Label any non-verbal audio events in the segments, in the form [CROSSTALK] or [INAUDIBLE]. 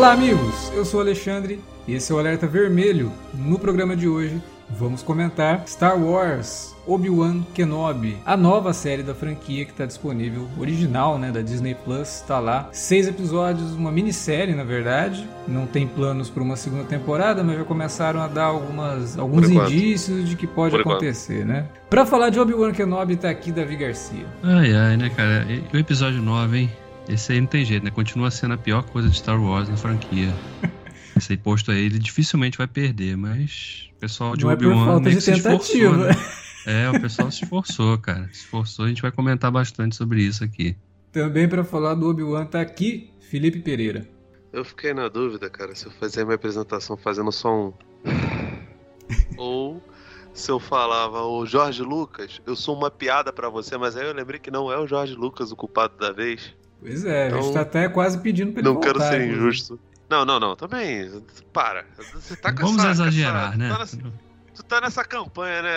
Olá, amigos! Eu sou o Alexandre e esse é o Alerta Vermelho. No programa de hoje, vamos comentar Star Wars Obi-Wan Kenobi, a nova série da franquia que está disponível, original, né, da Disney Plus, está lá. Seis episódios, uma minissérie, na verdade. Não tem planos para uma segunda temporada, mas já começaram a dar algumas, alguns indícios de que pode Por acontecer, enquanto. né? Para falar de Obi-Wan Kenobi, tá aqui Davi Garcia. Ai, ai, né, cara? E o episódio 9, hein? Esse aí não tem jeito, né? Continua sendo a pior coisa de Star Wars na franquia. [LAUGHS] Esse posto aí, ele dificilmente vai perder, mas o pessoal de Obi-Wan é tentativa. Esforçou, né? [LAUGHS] É, o pessoal se esforçou, cara. Se esforçou, a gente vai comentar bastante sobre isso aqui. Também para falar do Obi-Wan tá aqui Felipe Pereira. Eu fiquei na dúvida, cara, se eu fazer minha apresentação fazendo só um. [LAUGHS] Ou se eu falava, o Jorge Lucas, eu sou uma piada para você, mas aí eu lembrei que não é o Jorge Lucas o culpado da vez. Pois é, então, a gente então, tá até quase pedindo pra ele Não voltar, quero ser injusto. Não, não, não, também. Para. Você tá Vamos essa, exagerar, essa, né? Tá tu tá nessa campanha, né?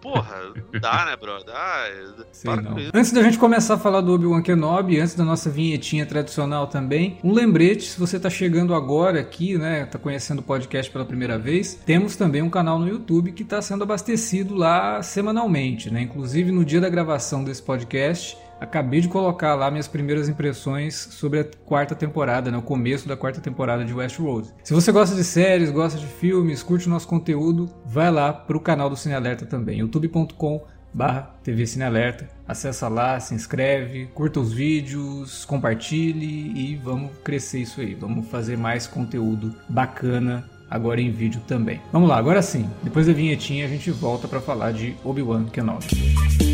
Porra, não dá, né, bro? Dá. Sei não. Antes da gente começar a falar do Obi-Wan Kenobi, antes da nossa vinhetinha tradicional também, um lembrete, se você tá chegando agora aqui, né, tá conhecendo o podcast pela primeira vez, temos também um canal no YouTube que tá sendo abastecido lá semanalmente, né? Inclusive no dia da gravação desse podcast, Acabei de colocar lá minhas primeiras impressões sobre a quarta temporada, né, o começo da quarta temporada de Westworld. Se você gosta de séries, gosta de filmes, curte o nosso conteúdo, vai lá pro canal do Cine Alerta também, youtube.com barra TV Cine Alerta. Acessa lá, se inscreve, curta os vídeos, compartilhe e vamos crescer isso aí. Vamos fazer mais conteúdo bacana agora em vídeo também. Vamos lá, agora sim. Depois da vinhetinha a gente volta para falar de Obi-Wan Kenobi.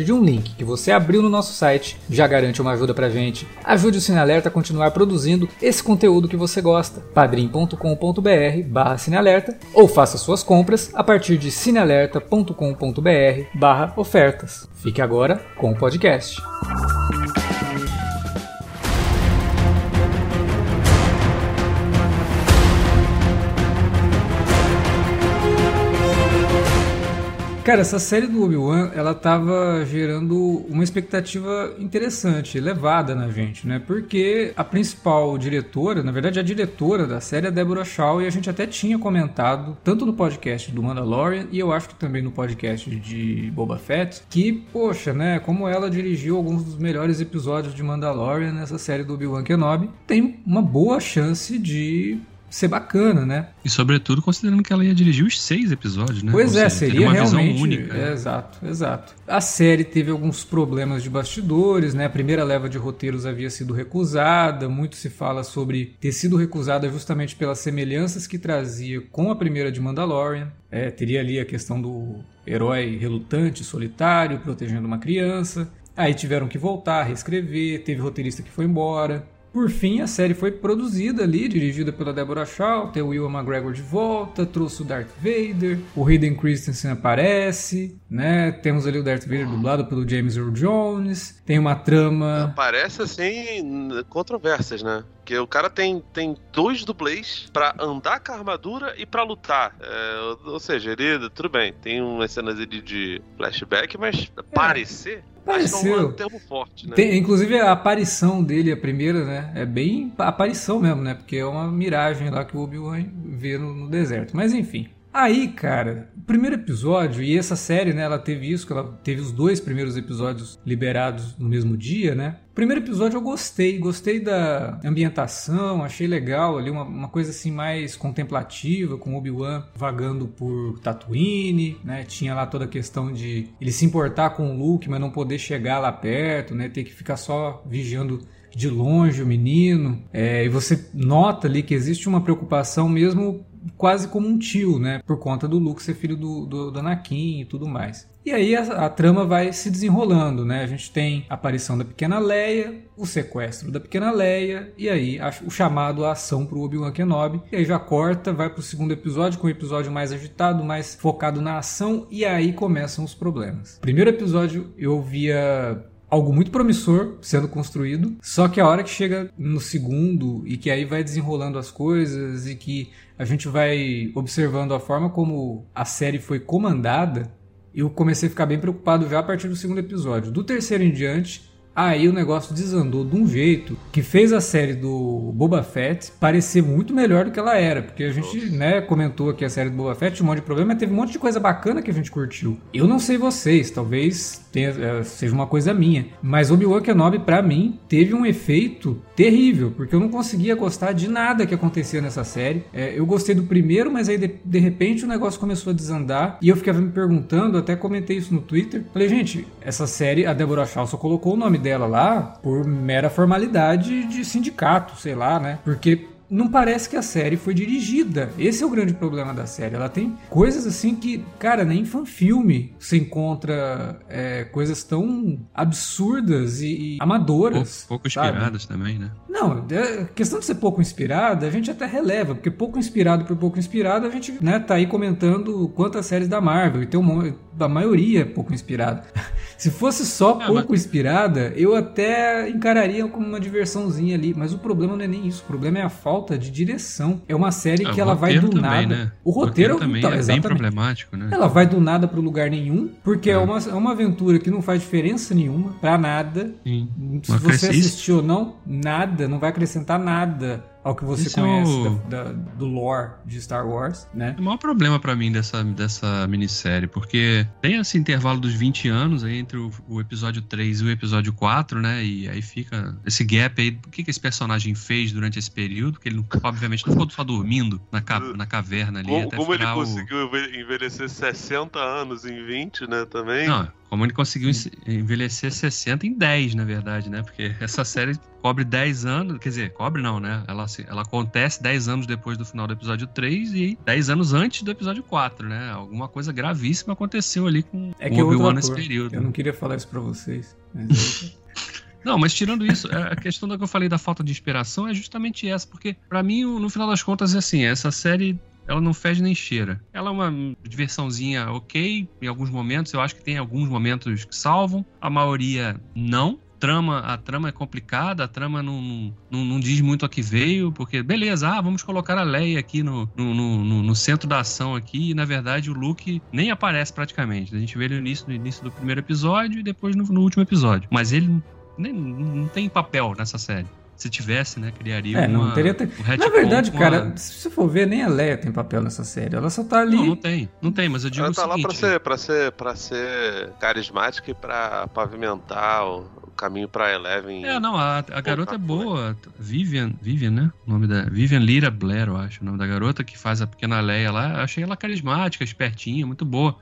partir de um link que você abriu no nosso site, já garante uma ajuda pra gente. Ajude o Cinealerta a continuar produzindo esse conteúdo que você gosta. padrim.com.br barra Cinealerta ou faça suas compras a partir de cinealerta.com.br barra ofertas. Fique agora com o podcast. Cara, essa série do Obi-Wan, ela tava gerando uma expectativa interessante, elevada na gente, né? Porque a principal diretora, na verdade a diretora da série é Deborah Shaw e a gente até tinha comentado, tanto no podcast do Mandalorian e eu acho que também no podcast de Boba Fett, que, poxa, né, como ela dirigiu alguns dos melhores episódios de Mandalorian nessa série do Obi-Wan Kenobi, tem uma boa chance de ser bacana, né? E sobretudo considerando que ela ia dirigir os seis episódios, né? Pois Ou é, seja, seria uma realmente visão única. É, exato, exato. A série teve alguns problemas de bastidores, né? A primeira leva de roteiros havia sido recusada, muito se fala sobre ter sido recusada justamente pelas semelhanças que trazia com a primeira de Mandalorian. É, teria ali a questão do herói relutante, solitário, protegendo uma criança. Aí tiveram que voltar, reescrever, teve roteirista que foi embora. Por fim, a série foi produzida ali, dirigida pela Deborah Shaw, tem o Will McGregor de volta, trouxe o Darth Vader, o Hayden Christensen aparece, né? Temos ali o Darth Vader dublado pelo James Earl Jones, tem uma trama... Aparece, assim, controvérsias, né? Porque o cara tem, tem dois dublês para andar com a armadura e para lutar. É, ou seja, ele, tudo bem, tem umas cenas ali de flashback, mas é. parecer Pareceu. É um termo forte, né? Tem, inclusive a aparição dele, a primeira, né? É bem aparição mesmo, né? Porque é uma miragem lá que o Obi-Wan vê no, no deserto. Mas enfim. Aí, cara, o primeiro episódio, e essa série, né, ela teve isso, que ela teve os dois primeiros episódios liberados no mesmo dia, né? Primeiro episódio eu gostei, gostei da ambientação, achei legal ali, uma, uma coisa assim mais contemplativa, com Obi-Wan vagando por Tatooine, né? Tinha lá toda a questão de ele se importar com o Luke, mas não poder chegar lá perto, né? Ter que ficar só vigiando de longe o menino, é, e você nota ali que existe uma preocupação mesmo quase como um tio, né? Por conta do Luke ser filho do, do, do Anakin e tudo mais. E aí a, a, trama vai se desenrolando, né? A gente tem a aparição da pequena Leia, o sequestro da pequena Leia, e aí a, o chamado à ação pro Obi-Wan Kenobi. E aí já corta, vai pro segundo episódio, com um episódio mais agitado, mais focado na ação, e aí começam os problemas. Primeiro episódio eu via algo muito promissor sendo construído, só que a hora que chega no segundo e que aí vai desenrolando as coisas e que a gente vai observando a forma como a série foi comandada, eu comecei a ficar bem preocupado já a partir do segundo episódio. Do terceiro em diante, Aí o negócio desandou de um jeito que fez a série do Boba Fett parecer muito melhor do que ela era. Porque a gente, né, comentou aqui a série do Boba Fett, um monte de problema, mas teve um monte de coisa bacana que a gente curtiu. Eu não sei vocês, talvez tenha, é, seja uma coisa minha, mas Obi-Wan Kenobi, para mim, teve um efeito terrível, porque eu não conseguia gostar de nada que acontecia nessa série. É, eu gostei do primeiro, mas aí de, de repente o negócio começou a desandar e eu ficava me perguntando, até comentei isso no Twitter. Falei, gente, essa série, a Deborah Shaw só colocou o nome dela lá por mera formalidade de sindicato, sei lá, né? Porque não parece que a série foi dirigida. Esse é o grande problema da série. Ela tem coisas assim que, cara, nem fanfilme se encontra é, coisas tão absurdas e, e amadoras. Pouco, pouco inspiradas também, né? Não, é, questão de ser pouco inspirada, a gente até releva, porque pouco inspirado por pouco inspirado, a gente né, tá aí comentando quantas séries da Marvel, e tem um, a maioria pouco inspirada. Se fosse só é, pouco mas... inspirada, eu até encararia como uma diversãozinha ali, mas o problema não é nem isso, o problema é a falta de direção. É uma série é, que ela vai do também, nada. Né? O roteiro, o roteiro também tá, é bem problemático, né? Ela vai do nada para lugar nenhum, porque é. é, uma, é uma aventura que não faz diferença nenhuma para nada. Sim. Se você assistiu ou não, nada, não vai acrescentar nada ao que você Esse conhece é o... da, da, do lore de Star Wars, né? O maior problema para mim dessa, dessa minissérie, porque tem esse intervalo dos 20 anos aí entre o, o, episódio 3 e o episódio 4, né? E aí fica esse gap aí. O que, que esse personagem fez durante esse período? Que ele, não, obviamente, não ficou só dormindo na, ca, na caverna ali. Como, como ele conseguiu o... envelhecer 60 anos em 20, né? Também. Não, como ele conseguiu envelhecer 60 em 10, na verdade, né? Porque essa série [LAUGHS] cobre 10 anos, quer dizer, cobre não, né? Ela, ela acontece 10 anos depois do final do episódio 3 e 10 anos antes do episódio 4, né? Alguma coisa gravíssima aconteceu ali com é o Obi-Wan nesse período. Eu não queria falar isso pra vocês, mas... [LAUGHS] Não, mas tirando isso, é, a questão da que eu falei da falta de inspiração é justamente essa, porque para mim, no final das contas, é assim, essa série ela não fede nem cheira. Ela é uma diversãozinha ok, em alguns momentos, eu acho que tem alguns momentos que salvam, a maioria não. Trama, a trama é complicada, a trama não, não, não diz muito a que veio, porque beleza, ah, vamos colocar a Leia aqui no, no, no, no centro da ação aqui, e na verdade o Luke nem aparece praticamente. A gente vê ele no início, no início do primeiro episódio e depois no, no último episódio. Mas ele nem, não tem papel nessa série se tivesse, né, criaria é, uma, não teria ter... um Na verdade, cara, uma... se você for ver, nem a Leia tem papel nessa série. Ela só tá ali. Não, não tem. Não tem, mas eu digo Ela tá o seguinte, lá pra ser, pra ser, pra ser carismática e pra pavimentar o, o caminho pra Eleven. É, não, a, a garota é boa. Vivian, Vivian, né? O nome da. Vivian Lira Blair, eu acho. O nome da garota que faz a pequena Leia lá. Achei ela carismática, espertinha, muito boa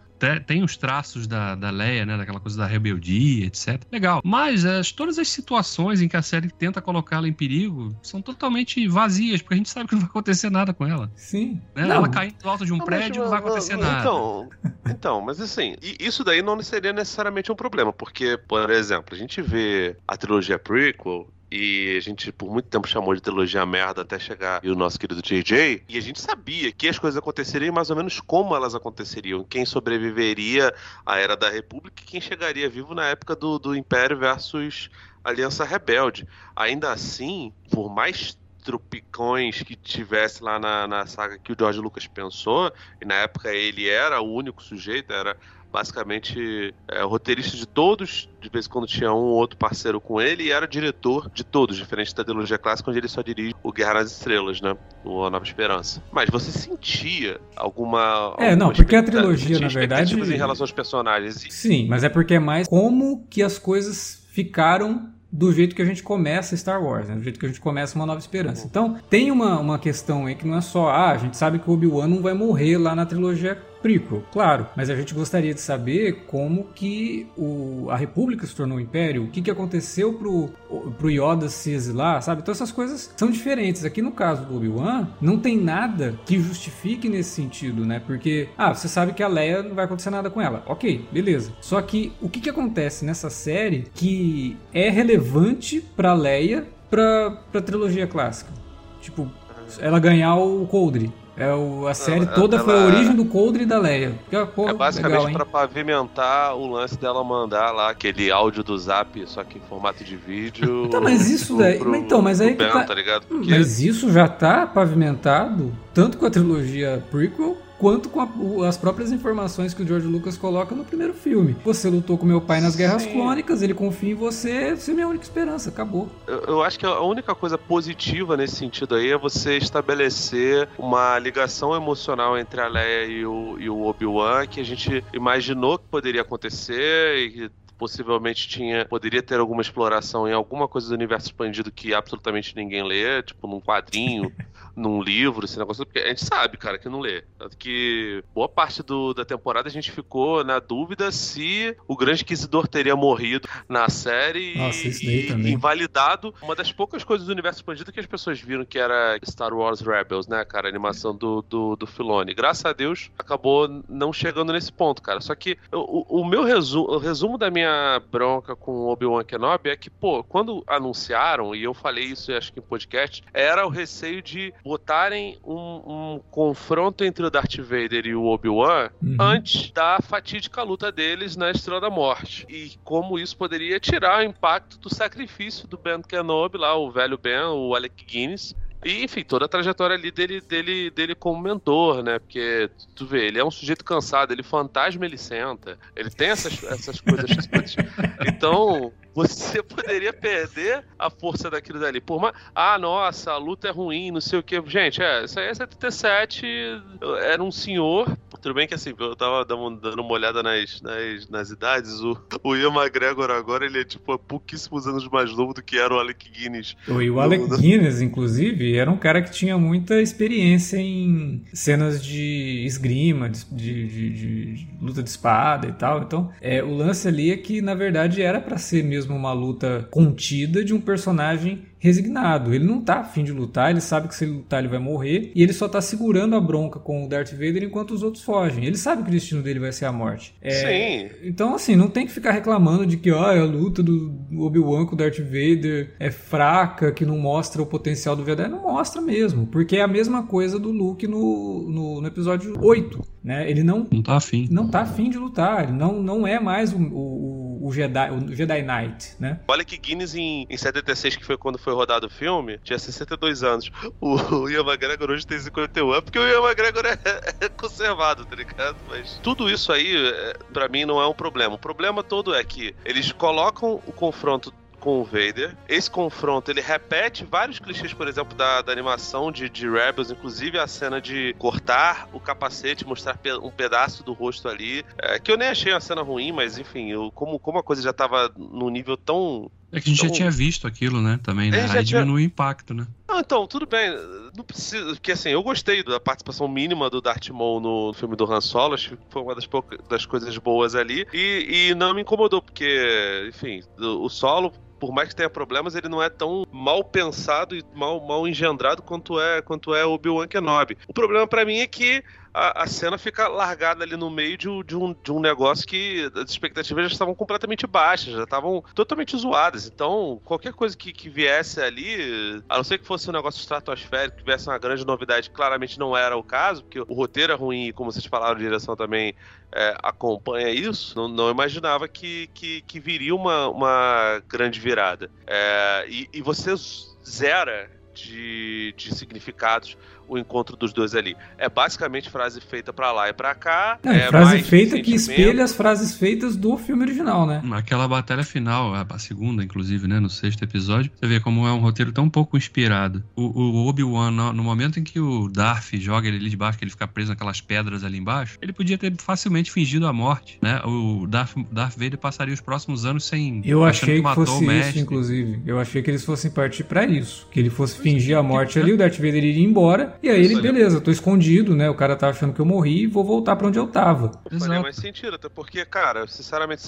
tem os traços da, da Leia, né? Daquela coisa da rebeldia, etc. Legal. Mas as, todas as situações em que a série tenta colocá-la em perigo são totalmente vazias, porque a gente sabe que não vai acontecer nada com ela. Sim. Né? Ela caindo do alto de um não, prédio, mas, não vai acontecer não, nada. Então, então, mas assim, isso daí não seria necessariamente um problema, porque, por exemplo, a gente vê a trilogia prequel e a gente por muito tempo chamou de trilogia merda até chegar o nosso querido JJ, e a gente sabia que as coisas aconteceriam mais ou menos como elas aconteceriam, quem sobreviveria à Era da República e quem chegaria vivo na época do, do Império versus Aliança Rebelde. Ainda assim, por mais tropicões que tivesse lá na, na saga que o George Lucas pensou, e na época ele era o único sujeito, era basicamente é, roteirista de todos, de vez em quando tinha um ou outro parceiro com ele, e era diretor de todos, diferente da trilogia clássica, onde ele só dirige o Guerra nas Estrelas, né? O A Nova Esperança. Mas você sentia alguma. É, não, porque a trilogia, na verdade. em relação aos personagens. Sim, mas é porque é mais como que as coisas ficaram do jeito que a gente começa Star Wars, né? do jeito que a gente começa Uma Nova Esperança. Então, tem uma, uma questão aí que não é só, ah, a gente sabe que o Obi-Wan não vai morrer lá na trilogia prequel, claro, mas a gente gostaria de saber como que o, a República se tornou um império, o que, que aconteceu pro, pro Yoda se exilar, sabe? Então essas coisas são diferentes. Aqui no caso do Obi-Wan, não tem nada que justifique nesse sentido, né? Porque, ah, você sabe que a Leia não vai acontecer nada com ela. Ok, beleza. Só que o que, que acontece nessa série que é relevante pra Leia pra, pra trilogia clássica? Tipo, ela ganhar o Coldre. É o, a série Ela- toda foi a ela- origem do Coldre e da Leia. Que, pô, É basicamente legal, pra pavimentar o lance dela mandar lá aquele áudio do zap, só que em formato de vídeo. Tá, mas isso pro- daí- pro- então, mas aí Ben, tá- tá ligado? Porque Mas isso já tá pavimentado tanto com a trilogia prequel quanto com a- as próprias informações que o George Lucas coloca no primeiro filme. Você lutou com meu pai nas guerras Sim. clônicas, ele confia em você, você é minha única esperança, acabou. eu, eu acho que a única coisa positiva nesse sentido aí é você estabelecer uma ligação emocional entre a Leia e o, e o Obi-Wan que a gente imaginou que poderia acontecer e que possivelmente tinha poderia ter alguma exploração em alguma coisa do universo expandido que absolutamente ninguém lê, tipo num quadrinho, [LAUGHS] num livro, esse negócio, porque a gente sabe, cara, que não lê. Tanto que boa parte do, da temporada a gente ficou na dúvida se o Grande Inquisidor teria morrido na série Nossa, e, invalidado uma das poucas coisas do universo expandido que as pessoas viram que era Star Wars Rebels, né, cara? A animação do, do, do Filoni. Graças a Deus acabou não chegando nesse ponto, cara. Só que o, o meu resumo, o resumo da minha bronca com o Obi-Wan Kenobi é que, pô, quando anunciaram, e eu falei isso acho que em podcast, era o receio de botarem um, um confronto entre o Darth Vader e o Obi-Wan Uhum. antes da fatídica luta deles na Estrela da Morte. E como isso poderia tirar o impacto do sacrifício do Ben Kenobi lá, o velho Ben, o Alec Guinness. E, enfim, toda a trajetória ali dele, dele, dele como mentor, né? Porque, tu vê, ele é um sujeito cansado, ele fantasma, ele senta. Ele tem essas, essas coisas. [LAUGHS] Então, você [LAUGHS] poderia perder a força daquilo dali. Por mais. Ah, nossa, a luta é ruim, não sei o que. Gente, é, isso aí é 77. Era um senhor. Tudo bem que assim, eu tava dando dando uma olhada nas, nas, nas idades. O, o Ian McGregor agora, ele é tipo há pouquíssimos anos mais novo do que era o Alec Guinness. E o Alec não. Guinness, inclusive, era um cara que tinha muita experiência em cenas de esgrima, de, de- de- de luta de espada e tal. Então, é, o lance ali é que, na verdade, era pra ser mesmo uma luta contida de um personagem resignado. Ele não tá afim de lutar, ele sabe que se ele lutar ele vai morrer, e ele só tá segurando a bronca com o Darth Vader enquanto os outros fogem. Ele sabe que o destino dele vai ser a morte. É, Sim. então, assim, não tem que ficar reclamando de que ó, a luta do Obi-Wan com o Darth Vader é fraca, que não mostra o potencial do Vader. Não mostra mesmo, porque é a mesma coisa do Luke no, no, no episódio 8. Né? Ele não, Não tá afim. não tá afim de lutar, ele não, não é mais o, o, o Jedi, o Jedi Knight, né? O Alec Guinness em, em 76, que foi quando foi rodado o filme, tinha 62 anos. O, o Ian McGregor hoje tem 51. É porque o Ian McGregor é, é conservado, tá ligado? Mas tudo isso aí, é, pra mim, não é um problema. O problema todo é que eles colocam o confronto com o Vader. Esse confronto, ele repete vários clichês, por exemplo, da, da animação de, de Rebels, inclusive a cena de cortar o capacete, mostrar pe- um pedaço do rosto ali, é, que eu nem achei uma cena ruim, mas enfim, eu, como, como a coisa já tava num nível tão É que a gente já Então- tinha visto aquilo, né? Também, né? É, já Aí tinha- diminui o impacto, né? Não, então, tudo bem. Não precisa. Porque assim, eu gostei da participação mínima do Darth Maul no filme do Han Solo. Acho que foi uma das, poucas, das coisas boas ali. E, e não me incomodou, porque, enfim, o solo. Por mais que tenha problemas, ele não é tão mal pensado e mal, mal engendrado quanto é quanto é Obi-Wan Kenobi. O problema pra mim é que a, a cena fica largada ali no meio de, um- de um, de um negócio que as expectativas já estavam completamente baixas, já estavam totalmente zoadas. Então, qualquer coisa que, que viesse ali, a não ser que fosse um negócio estratosférico, que tivesse uma grande novidade, claramente não era o caso, porque o roteiro é ruim e, como vocês falaram, a direção também é, acompanha isso, não, não imaginava que, que, que viria uma, uma grande virada. É, e, e você zera de, de significados o encontro dos dois ali. É basicamente frase feita pra lá e pra cá. Não, e é frase mais feita que espelha as frases feitas do filme original, né? Aquela batalha final, a segunda, inclusive, né? No sexto episódio, você vê como é um roteiro tão pouco inspirado. O, o Obi-Wan, no, no momento em que o Darth joga ele ali de baixo, que ele fica preso naquelas pedras ali embaixo, ele podia ter facilmente fingido a morte, né? O Darth, Darth Vader passaria os próximos anos sem. Eu achei que matou fosse o mestre. isso, inclusive. Eu achei que eles fossem partir pra isso. Que ele fosse fingir a morte ali, o Darth Vader iria embora E aí ele, beleza, tô escondido, né? O cara tá achando que eu morri e vou voltar para onde eu tava. Não faria mais sentido, até porque, cara, sinceramente,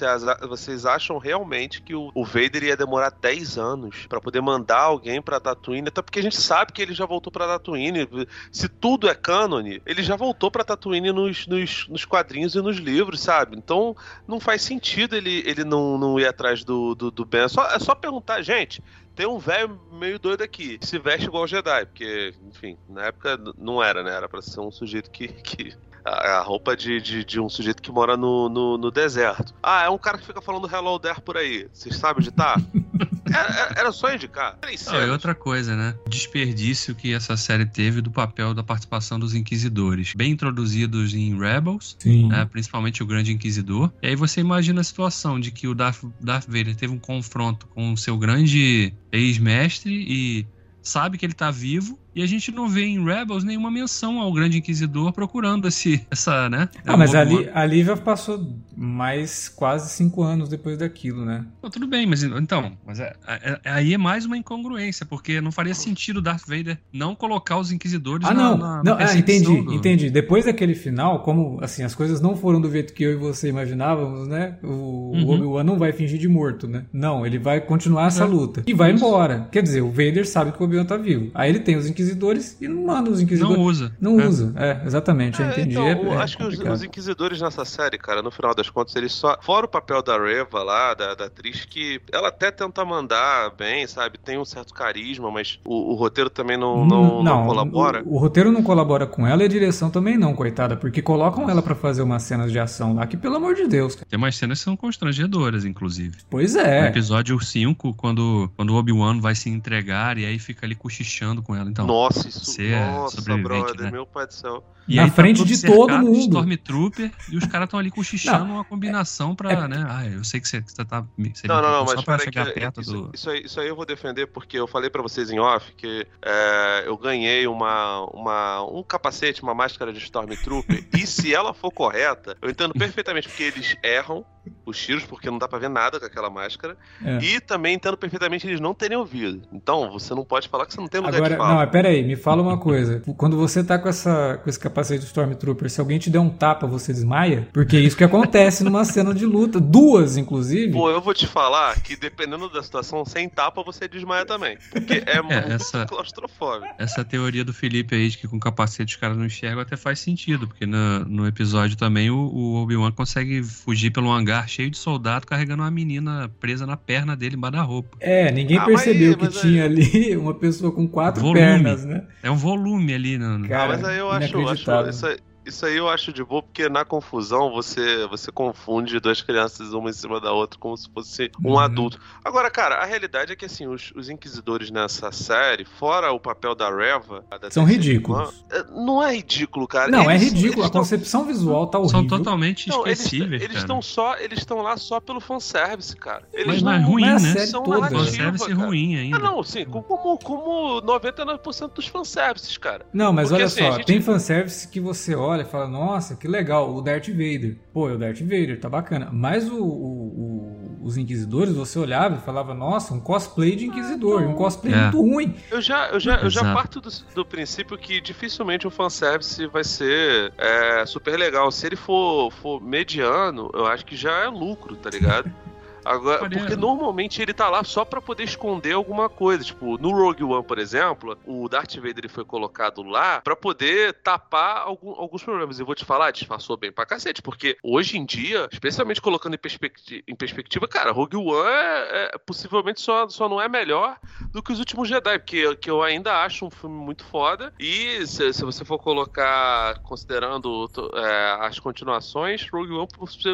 vocês acham realmente que o Vader ia demorar 10 anos para poder mandar alguém pra Tatooine? Até porque a gente sabe que ele já voltou pra Tatooine. Se tudo é cânone, ele já voltou pra Tatooine nos, nos, nos quadrinhos e nos livros, sabe? Então não faz sentido ele, ele não, não ir atrás do, do, do Ben. É só, é só perguntar, gente tem um velho meio doido aqui, se veste igual Jedi, porque, enfim, na época não era, né? Era pra ser um sujeito que, que a roupa de, de, de, um sujeito que mora no, no, no, deserto. Ah, é um cara que fica falando Hello There por aí. Vocês sabem onde tá? [LAUGHS] era, era, só indicar. Não, e outra coisa, né? Desperdício que essa série teve do papel da participação dos Inquisidores. Bem introduzidos em Rebels, né? principalmente o Grande Inquisidor. E aí você imagina a situação de que o Darth, Darth Vader teve um confronto com o seu grande ex-mestre e sabe que ele tá vivo e a gente não vê em Rebels nenhuma menção ao Grande Inquisidor procurando esse, essa, né? Ah, mas ali, a Lívia passou mais quase cinco anos depois daquilo, né? Não, tudo bem, mas então, mas é, é, é, aí é mais uma incongruência, porque não faria sentido Darth Vader não colocar os Inquisidores ah, não, na, na, não, é, entendi, do... entendi. Depois daquele final, como assim as coisas não foram do jeito que eu e você imaginávamos, né? O, uhum. o Obi-Wan não vai fingir de morto, né? Não, ele vai continuar essa é. luta e vai Isso. embora. Quer dizer, o Vader sabe que o Obi-Wan tá vivo. Aí ele tem os Inquisidores e não manda os Inquisidores. Não usa. Não é. usa, é, exatamente, eu é, entendi. Então, é, acho que os, os, Inquisidores nessa série, cara, no final das contas, eles só. Fora o papel da Reva lá, da, da atriz, que ela até tenta mandar bem, sabe? Tem um certo carisma, mas o, o roteiro também não, não, não, não colabora. O, o, roteiro não colabora com ela e a direção também não, coitada, porque colocam ela para fazer umas cenas de ação lá, que pelo amor de Deus. Cara. Tem umas cenas que são constrangedoras, inclusive. Pois é. No episódio 5, quando, quando o Obi-Wan vai se entregar e aí fica ali cochichando com ela. Então, Nossa, isso. Você é nossa, brother, né? meu pai do céu. E na tá frente tá de todo mundo. Stormtrooper e os caras estão ali cochichando não, uma combinação pra, é, né? Ah, eu sei que você, você tá. Você não, não, não, mas que, perto isso, do... isso, aí, isso aí eu vou defender porque eu falei para vocês em off que é, eu ganhei uma, uma, um capacete, uma máscara de Stormtrooper. e se ela for correta, eu entendo perfeitamente porque eles erram os tiros, porque não dá pra ver nada com aquela máscara. É. E também entendo perfeitamente eles não terem ouvido. Então, você não pode falar que você não tem lugar Agora, de fala. Não, mas pera aí, me fala uma coisa. Quando você tá com, essa, com esse capacete do Stormtrooper, se alguém te der um tapa, você desmaia? Porque é isso que acontece numa cena de luta. Duas, inclusive. Pô, eu vou te falar que dependendo da situação, sem tapa você desmaia também. Porque é, é muito essa, claustrofóbico. Essa teoria do Felipe aí de que com capacete os caras não enxergam até faz sentido. Porque no, no episódio também o, o Obi-Wan consegue fugir pelo hangar cheio de soldado carregando uma menina presa na perna dele embaixo da roupa. É, ninguém ah, percebeu mas, que tinha ali [LAUGHS] uma pessoa com quatro volume. pernas, né? É um volume ali. No... Cara, ah, mas aí eu acho, acho essa, isso aí eu acho de boa, porque na confusão você, você confunde duas crianças uma em cima da outra como se fosse um uhum. adulto. Agora, cara, a realidade é que assim, os, os inquisidores nessa série, fora o papel da Reva, da são ridículos. Irmã, é, não é ridículo, cara. Não, é eles, é ridículo. a tão... concepção visual tá horrível. São totalmente não, esquecíveis. Eles estão só, eles estão lá só pelo fanservice, cara. Eles Mas não, é ruim, não é né? São toda. fanservice ruim ainda. Ah, não, sim, como, como 99% dos fanservices, cara. Não, mas Porque, olha assim, só, gente... tem fanservice que você olha e fala, nossa, nossa, que legal, o Darth Vader. Pô, é o Darth Vader, tá bacana. Mas o, o, o, os Inquisidores, você olhava e falava, nossa, um cosplay de Inquisidor, um cosplay é. muito ruim. Eu já, eu já, eu já parto do, do, princípio que dificilmente o fanservice vai ser é, super legal. Se ele for, for mediano, eu acho que já é lucro, tá ligado? [LAUGHS] Agora, porque normalmente ele tá lá só para poder esconder alguma coisa. Tipo, no Rogue One, por exemplo, o Darth Vader ele foi colocado lá para poder tapar algum, alguns problemas. E vou te falar, disfarçou bem pra cacete, porque hoje em dia, especialmente colocando em, perspectiva, em perspectiva cara, Rogue One é, é, possivelmente só, só não é melhor do que os últimos Jedi, porque que eu ainda acho um filme muito foda. E se, se você for colocar, considerando é, as continuações, Rogue One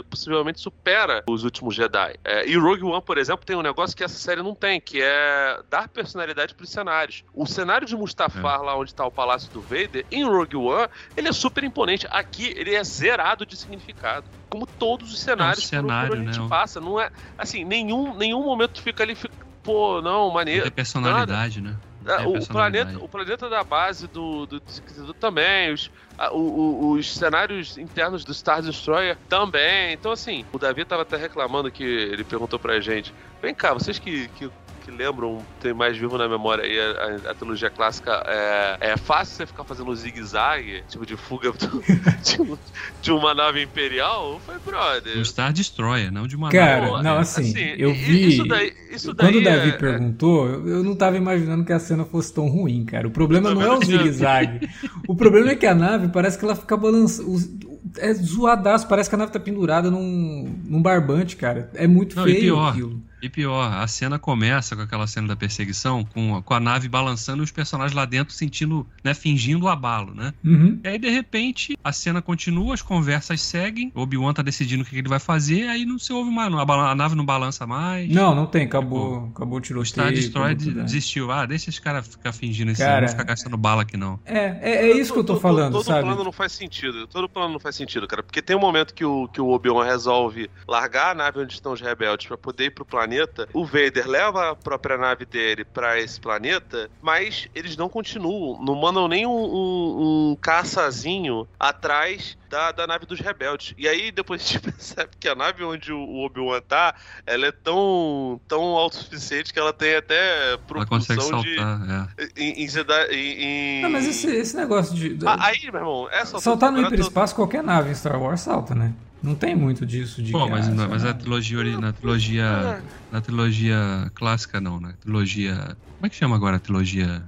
possivelmente supera os últimos Jedi. É, é, e Rogue One, por exemplo, tem um negócio que essa série não tem, que é dar personalidade para os cenários. O cenário de Mustafar, é. lá onde está o Palácio do Vader, em Rogue One, ele é super imponente. Aqui, ele é zerado de significado. Como todos os cenários é um cenário, por, onde a gente né? passa. Não é, assim, nenhum, nenhum momento fica ali, fica, pô, não, maneiro. Tem personalidade, nada. né? É, o, planeta, o planeta da base do, do, do também, os, a, o, os cenários internos do Star Destroyer também. Então, assim, o Davi tava até reclamando que ele perguntou pra gente: vem cá, vocês que, que que lembram, tem mais vivo na memória aí a, a, a trilogia clássica, é, é fácil você ficar fazendo zigue-zague, tipo de fuga do, [LAUGHS] de, de, uma nave imperial? Foi brother. Um Star Destroyer, não de uma Cara, nave. Cara, não, assim, assim, eu vi. Isso daí, isso daí quando o Davi é... perguntou, eu não tava imaginando que a cena fosse tão ruim, cara. O problema não é o zigue-zague. o problema é que a nave parece que ela fica balançando é zoadaço, parece que a nave tá pendurada num, num barbante, cara. É muito Não, feio pior, aquilo. E pior, a cena começa com aquela cena da perseguição, com, com a nave balançando e os personagens lá dentro sentindo, né, fingindo o abalo, né? Uhum. E aí, de repente, a cena continua, as conversas seguem, o Obi-Wan tá decidindo o que ele vai fazer, aí não se ouve mais, a, a nave não balança mais. Não, não tem, acabou, tipo, acabou o tiroteio. Star Destroyer desistiu. Ah, deixa esse cara ficar fingindo isso, cara, não ficar gastando bala aqui não. É, é, é isso que eu tô falando, todo, todo sabe? Todo plano não faz sentido, todo plano não faz sentido, cara, porque tem um momento que o, que o Obi-Wan resolve largar a nave onde estão os rebeldes para poder ir pro planeta, o Vader leva a própria nave dele para esse planeta, mas eles não continuam, não mandam nem um, um, um caçazinho atrás da, da nave dos rebeldes. E aí depois [LAUGHS] a gente percebe que a nave onde o Obi-Wan tá, ela é tão, tão autossuficiente que ela tem até propulsão saltar, de. É. Em, em, em, Não, mas esse, esse negócio de. Ah, aí, meu irmão, essa Saltar no hiperespaço, qualquer nave em Star Wars salta, né? Não tem muito disso de Pô, mas, não, mas a trilogia, na trilogia, é. na trilogia clássica não, na trilogia, como é que chama agora a trilogia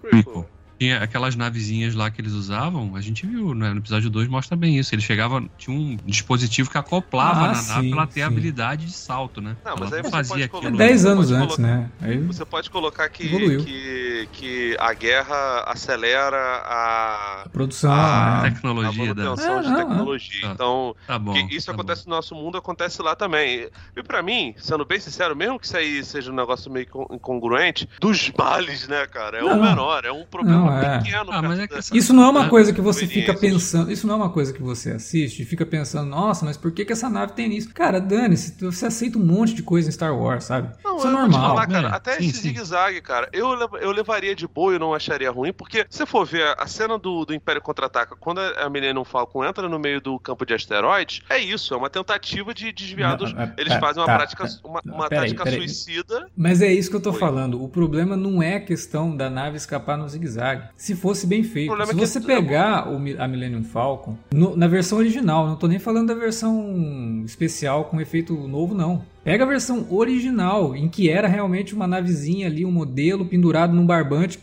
prequel? Tinha aquelas navezinhas lá que eles usavam, a gente viu né, no episódio 2 mostra bem isso. Ele chegava, tinha um dispositivo que acoplava ah, na sim, nave pra ela ter sim. habilidade de salto, né? Não, mas aí você fazia aquilo. É 10 anos antes, colocar, né? Aí você pode colocar que, que, que a guerra acelera a, a produção, a, a tecnologia a da é, de tecnologia. Tá. Então, tá bom, isso tá acontece bom. no nosso mundo, acontece lá também. E para mim, sendo bem sincero, mesmo que isso aí seja um negócio meio incongruente, dos males, né, cara? É não. o menor, é um problema não, é. pequeno. Ah, mas é que essa... Isso não é uma coisa que você fica pensando. Isso não é uma coisa que você assiste e fica pensando, nossa, mas por que, que essa nave tem isso? Cara, dane-se, você aceita um monte de coisa em Star Wars, sabe? Não, isso é normal. Falar, cara, é. até sim, esse zigue-zague, cara, eu, eu levaria de boa e não acharia ruim, porque se for ver a cena do, do Império Contra-Ataca, quando a Millennium Falcon entra no meio do campo de asteroides, é isso, é uma tentativa de desviar dos. Eles fazem uma tá, prática, uma, uma tática suicida. Mas é isso que eu tô Foi. falando. O problema não é a questão da nave escapar no zigue-zague. Se fosse bem feito. Se é você que... pegar o, a Millennium Falcon, no, na versão original, não tô nem falando da versão especial com efeito novo, não. Pega a versão original, em que era realmente uma navezinha ali, um modelo pendurado num barbante,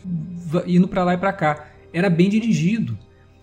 indo para lá e para cá. Era bem dirigido.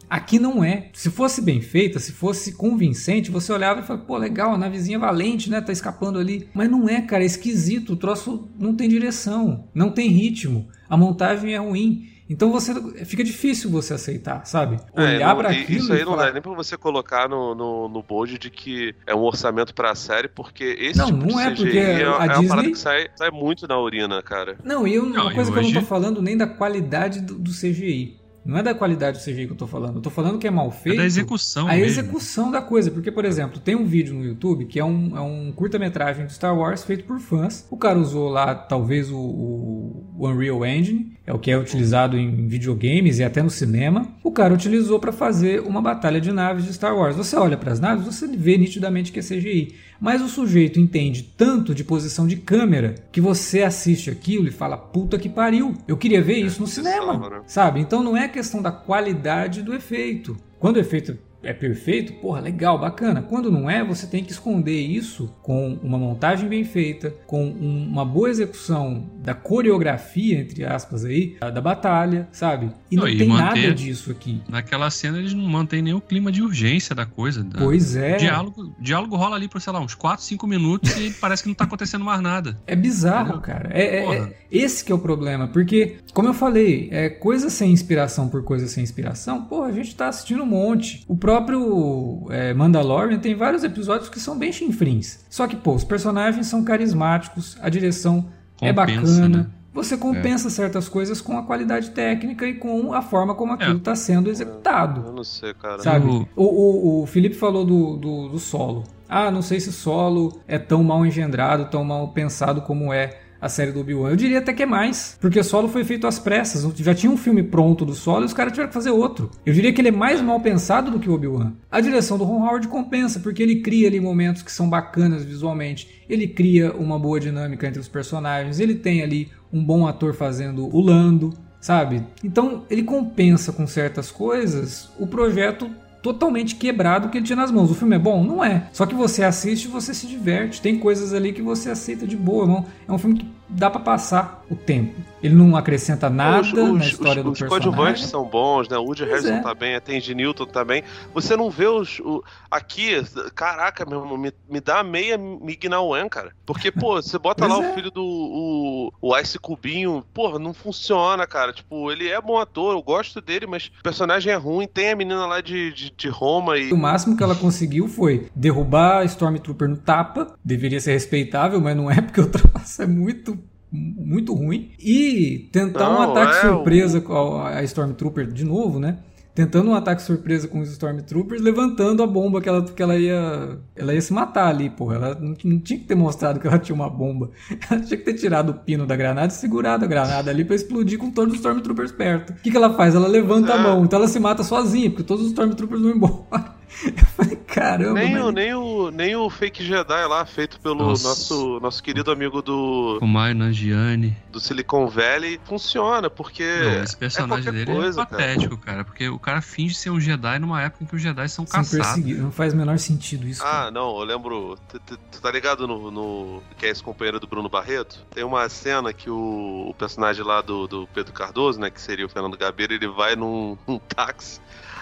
Aqui não é. Se fosse bem feita, se fosse convincente, você olhava e falava, pô, legal, a navezinha valente, né? Tá escapando ali. Mas não é, cara, é esquisito. O troço não tem direção, não tem ritmo. A montagem é ruim. Então você fica difícil você aceitar, sabe? É, Olhar é, para aquilo. Isso aí não falar... dá nem para você colocar no, no, no board de que é um orçamento para a série, porque esse não, tipo não é, porque é, a é Disney... uma parada que sai, sai muito na urina, cara. Não, e eu, não, uma coisa que hoje... eu não tô falando nem da qualidade do, do CGI. Não é da qualidade do CGI que eu tô falando. Eu tô falando que é mal feito. É da execução. A mesmo. execução da coisa. Porque, por exemplo, tem um vídeo no YouTube que é um, é um curta-metragem de Star Wars feito por fãs. O cara usou lá, talvez, o, o Unreal Engine, é o que é utilizado em videogames e até no cinema. O cara utilizou para fazer uma batalha de naves de Star Wars. Você olha para as naves, você vê nitidamente que é CGI. Mas o sujeito entende tanto de posição de câmera que você assiste aquilo e fala: puta que pariu, eu queria ver isso no cinema. Sabe? Então não é questão da qualidade do efeito. Quando o efeito é perfeito, porra, legal, bacana. Quando não é, você tem que esconder isso com uma montagem bem feita, com um, uma boa execução da coreografia, entre aspas, aí, da, da batalha, sabe? E não, não e tem nada disso aqui. Naquela cena eles não mantêm nem o clima de urgência da coisa. Da... Pois é. O diálogo, diálogo rola ali por, sei lá, uns 4, 5 minutos e [LAUGHS] parece que não tá acontecendo mais nada. É bizarro, cara. É, é, é, esse que é o problema, porque, como eu falei, é coisa sem inspiração por coisa sem inspiração, pô, a gente tá assistindo um monte. O próprio é, Mandalorian tem vários episódios que são bem chinfrins. Só que, pô, os personagens são carismáticos, a direção é Compensa, é bacana. Né? Você compensa é. certas coisas com a qualidade técnica e com a forma como aquilo está é. sendo executado. Eu não sei, cara. Sabe? O, o, o Felipe falou do, do, do solo. Ah, não sei se solo é tão mal engendrado, tão mal pensado como é a série do Obi-Wan. Eu diria até que é mais, porque Solo foi feito às pressas. Já tinha um filme pronto do Solo e os caras tiveram que fazer outro. Eu diria que ele é mais mal pensado do que o Obi-Wan. A direção do Ron Howard compensa, porque ele cria ali momentos que são bacanas visualmente. Ele cria uma boa dinâmica entre os personagens. Ele tem ali um bom ator fazendo o Lando, sabe? Então ele compensa com certas coisas o projeto totalmente quebrado que ele tinha nas mãos. O filme é bom? Não é. Só que você assiste e você se diverte. Tem coisas ali que você aceita de boa. Não? É um filme que dá para passar o tempo. Ele não acrescenta nada os, os, na história os, do personagem. Os coadjuvantes são bons, né? O Woody Harrison é. tá bem, a Tandy Newton tá bem. Você não vê os... O, aqui, caraca, meu irmão, me, me dá meia Mignawen, cara. Porque, pô, [LAUGHS] você bota lá é. o filho do o, o Ice Cubinho, porra, não funciona, cara. Tipo, ele é bom ator, eu gosto dele, mas o personagem é ruim. Tem a menina lá de, de, de Roma e... O máximo que ela conseguiu foi derrubar a Stormtrooper no tapa. Deveria ser respeitável, mas não é, porque o traço é muito muito ruim. E tentar Não, um ataque é surpresa com a Stormtrooper de novo, né? Tentando um ataque surpresa com os Stormtroopers, levantando a bomba que ela, que ela ia. Ela ia se matar ali, porra. Ela não, não tinha que ter mostrado que ela tinha uma bomba. [LAUGHS] Ela tinha que ter tirado o pino da granada e segurado a granada ali para explodir com todos os Stormtroopers perto. O que, que ela faz? Ela levanta a mão, então ela se mata sozinha, porque todos os Stormtroopers vão embora. [LAUGHS] Eu falei, caramba. Nem, mas... o, nem, o, nem o fake Jedi lá, feito pelo nosso, nosso querido amigo do. O Maio Nangiani. Do Silicon Valley, funciona, porque. Não, esse personagem é dele é coisa, é patético, cara. cara. Porque o cara finge ser um Jedi numa época em que os Jedi são, são caçados. Não faz o menor sentido isso. Ah, cara. não, eu lembro. Tu tá ligado no, no. Que é esse companheiro do Bruno Barreto? Tem uma cena que o, o personagem lá do, do Pedro Cardoso, né? Que seria o Fernando Gabeira, ele vai num, [LAUGHS] num táxi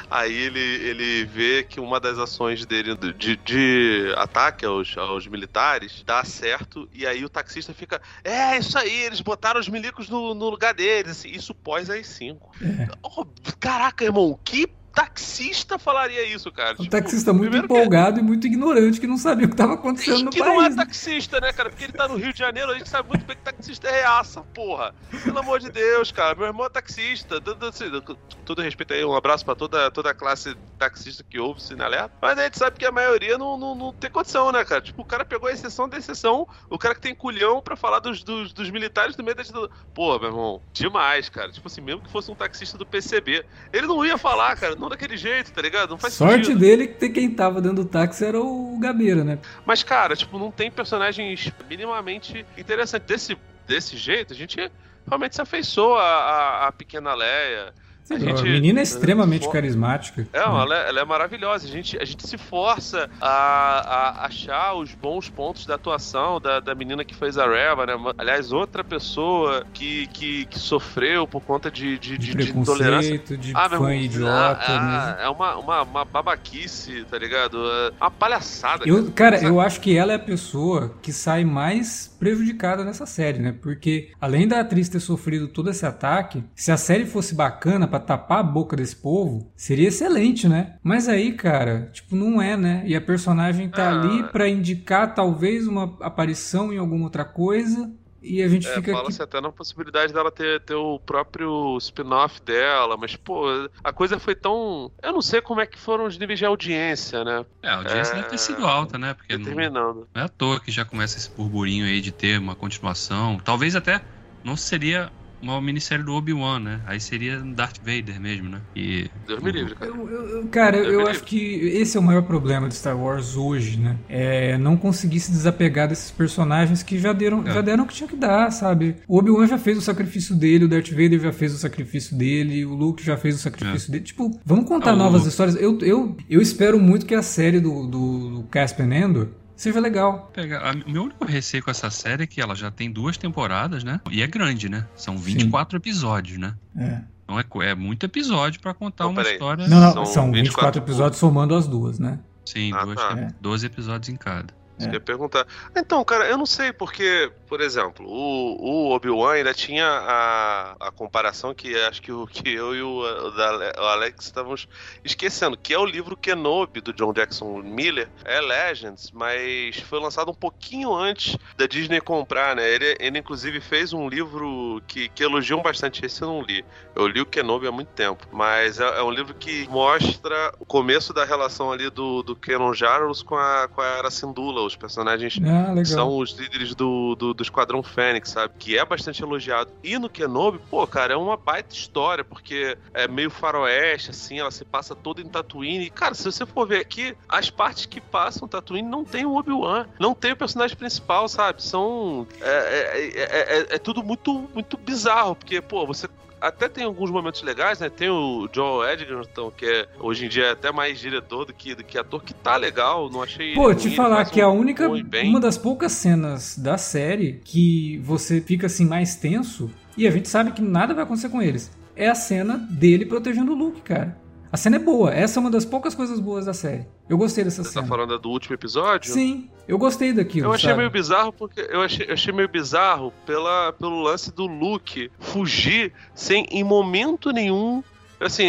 Aí ele, ele vê que uma das ações dele de, de ataque aos, aos militares dá certo, e aí o taxista fica: É, isso aí, eles botaram os milicos no, no lugar deles. Assim, isso pós as 5. É. Oh, caraca, irmão, que taxista falaria isso, cara. Um tipo, taxista muito empolgado que... e muito ignorante que não sabia o que estava acontecendo no que país. Que não é taxista, né, cara? Porque ele tá no Rio de Janeiro, a gente sabe muito bem que taxista é reaça, porra. Pelo amor de Deus, cara. Meu irmão é taxista. Todo respeito aí, um abraço pra toda, toda a classe taxista que ouve o Sinalé. Mas a gente sabe que a maioria não, não, não, tem condição, né, cara? Tipo, o cara pegou a exceção da exceção, o cara que tem culhão pra falar dos, dos, dos militares do meio da ditadura. Pô, meu irmão, demais, cara. Tipo assim, mesmo que fosse um taxista do PCB. Ele não ia falar, cara. Não daquele jeito, tá ligado? Não faz Sorte sentido. dele que quem tava dentro do táxi era o Gabeira, né? Mas, cara, tipo, não tem personagens minimamente interessantes. Desse, desse jeito, a gente realmente se afeiçoa a, a, a pequena Leia a, gente, a menina é extremamente for... carismática. É, né? ela, é, ela, é maravilhosa. A gente, a gente se força a, a achar os bons pontos da atuação da, da menina que fez a Reva, né? Aliás, outra pessoa que, que, que sofreu por conta de, de, de, de intolerância. De ah, fã meu, idiota. Ah, é uma, uma, uma babaquice, tá ligado? É uma palhaçada. Eu, cara, eu acho que ela é a pessoa que sai mais prejudicada nessa série, né? Porque além da atriz ter sofrido todo esse ataque, se a série fosse bacana para tapar a boca desse povo, seria excelente, né? Mas aí, cara, tipo, não é, né? E a personagem tá ah. ali para indicar talvez uma aparição em alguma outra coisa e a gente é, fica. Fala-se até na possibilidade dela ter, ter o próprio spin-off dela, mas, pô, a coisa foi tão. Eu não sei como é que foram os níveis de audiência, né? É, a audiência é... deve ter sido alta, né? Porque Determinando. Não, não é à toa que já começa esse burburinho aí de ter uma continuação. Talvez até não seria uma minissérie do Obi-Wan, né? Aí seria Darth Vader mesmo, né? E... Deus me livre, cara. Eu, eu, cara, Deus eu acho que esse é o maior problema de Star Wars hoje, né? É não conseguir se desapegar desses personagens que já deram, é. já deram o que tinha que dar, sabe? O Obi-Wan já fez o sacrifício dele, o Darth Vader já fez o sacrifício dele, o Luke já fez o sacrifício é. dele. Tipo, vamos contar é, novas histórias. Eu, eu, eu espero muito que a série do, do, do Caspian Endor seja legal. Pega, o meu único receio com essa série é que ela já tem duas temporadas, né? E é grande, né? São 24 Sim. episódios, né? É. Então é, é muito episódio para contar uma história. Não, não, são, são 24, 24 episódios somando as duas, né? Sim, ah, duas, tá. 12 episódios em cada. Você é. quer perguntar. Então, cara, eu não sei, porque, por exemplo, o, o Obi-Wan ainda tinha a, a comparação que acho que, o, que eu e o, o Alex estávamos esquecendo, que é o livro Kenobi do John Jackson Miller. É Legends, mas foi lançado um pouquinho antes da Disney comprar, né? Ele, ele inclusive fez um livro que, que elogiam bastante. Esse eu não li. Eu li o Kenobi há muito tempo, mas é, é um livro que mostra o começo da relação ali do, do Kenon Jarrus com a, com a Era Syndulla os personagens ah, são os líderes do, do, do Esquadrão Fênix, sabe? Que é bastante elogiado. E no Kenobi, pô, cara, é uma baita história, porque é meio faroeste, assim, ela se passa toda em Tatooine. E, cara, se você for ver aqui, as partes que passam Tatooine não tem o Obi-Wan, não tem o personagem principal, sabe? São. É, é, é, é, é tudo muito, muito bizarro, porque, pô, você até tem alguns momentos legais, né? Tem o Joel Edgerton, que é, hoje em dia é até mais diretor do que, do que ator, que tá legal, não achei. Pô, te falar que um, a única. Uma das poucas cenas da série que você fica assim mais tenso, e a gente sabe que nada vai acontecer com eles, é a cena dele protegendo o Luke, cara. A cena é boa. Essa é uma das poucas coisas boas da série. Eu gostei dessa Você cena. Você tá falando do último episódio? Sim, eu gostei daquilo. Eu achei sabe? meio bizarro porque eu achei, eu achei meio bizarro pela, pelo lance do Luke fugir sem em momento nenhum assim,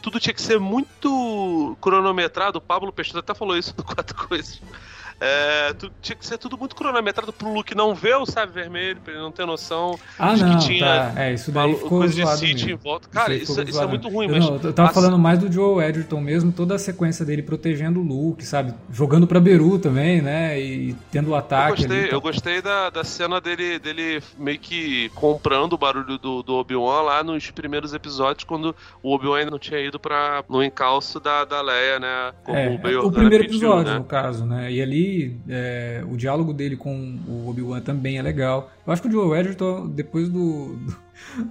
tudo tinha que ser muito cronometrado. O Pablo Peixoto até falou isso no Quatro Coisas. É, tu, tinha que ser tudo muito cronometrado pro Luke não ver o sabe vermelho, pra ele não ter noção ah, de não, que tinha tá. é, isso daí ficou coisa de City em volta. Cara, isso, isso, é muito ruim. Eu, mas não, eu tava falando mais do Joe Edgerton mesmo, toda a sequência dele protegendo o Luke, sabe? Jogando pra Beru também, né? E tendo o ataque. Eu gostei, ali, eu gostei da, da cena dele, dele meio que comprando o barulho do, do Obi-Wan lá nos primeiros episódios, quando o Obi-Wan ainda não tinha ido pra, no encalço da, da Leia, né? Como é, o, o primeiro pediu, episódio, né? no caso, né? E ali. É, o diálogo dele com o Obi-Wan também é legal. Eu acho que o Joe Edgerton, depois do,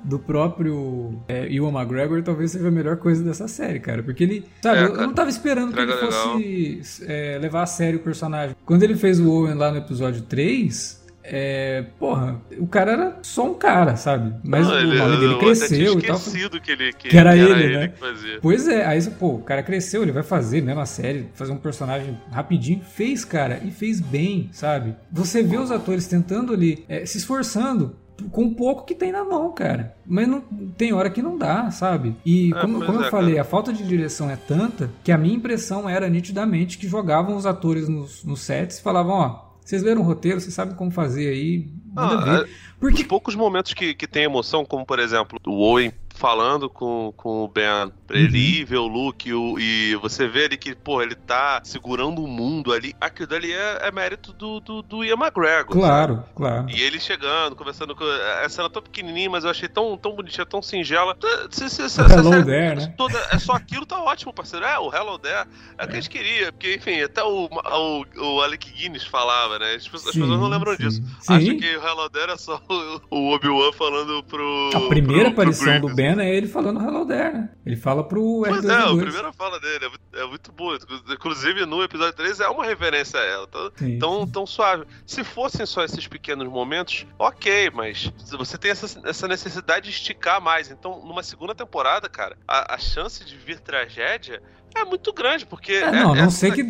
do, próprio é, Ewan McGregor, talvez seja a melhor coisa dessa série, cara. Porque ele, sabe, é, eu não tava esperando que ele fosse é, levar a sério o personagem. Quando ele fez o Owen lá no episódio 3, é, porra, o cara era só um cara, sabe? Mas não, o ele, nome dele cresceu e tal. Que, ele, que, que era, que era ele, ele, né? Pois é, aí pô, o cara cresceu, ele vai fazer mesmo a série, fazer um personagem rapidinho. Fez, cara, e fez bem, sabe? Você vê os atores tentando ali, é, se esforçando com o pouco que tem na mão, cara. Mas não, tem hora que não dá, sabe? E é, como, como é, eu falei, cara. a falta de direção é tanta que a minha impressão era nitidamente que jogavam os atores nos, nos sets e falavam, ó, vocês leram o roteiro, vocês sabem como fazer aí. Manda ah. É, Porque... Os poucos momentos que, que tem emoção, como por exemplo, o Owen falando com, com o Ben pra uhum. ele ir ver o Luke o, e você vê ali que, pô, ele tá segurando o mundo ali. Aquilo dali é, é mérito do, do, do Ian McGregor. Claro, sabe? claro. E ele chegando, conversando com. Essa cena tão pequenininha, mas eu achei tão, tão bonitinha, tão singela. Se, se, se, hello there, né? Toda, é só aquilo, tá ótimo, parceiro. É, o Hello There. É o que a gente queria, porque, enfim, até o, o, o Alec Guinness falava, né? As, pessoas, sim, não lembram sim. disso. Sim. Acham que o Hello There é só o, o Obi-Wan falando pro. A primeira pro, aparição pro do Ben é ele falando Hello There, né? Ele fala pro Pois é, a primeira fala dele é muito, é muito boa. Inclusive, no episódio 3 é uma referência a ela. Tão, tão, tão suave. Se fossem só esses pequenos momentos, ok, mas você tem essa, essa necessidade de esticar mais. Então, numa segunda temporada, cara, a, a chance de vir tragédia é muito grande, porque. É, não, é, não sei que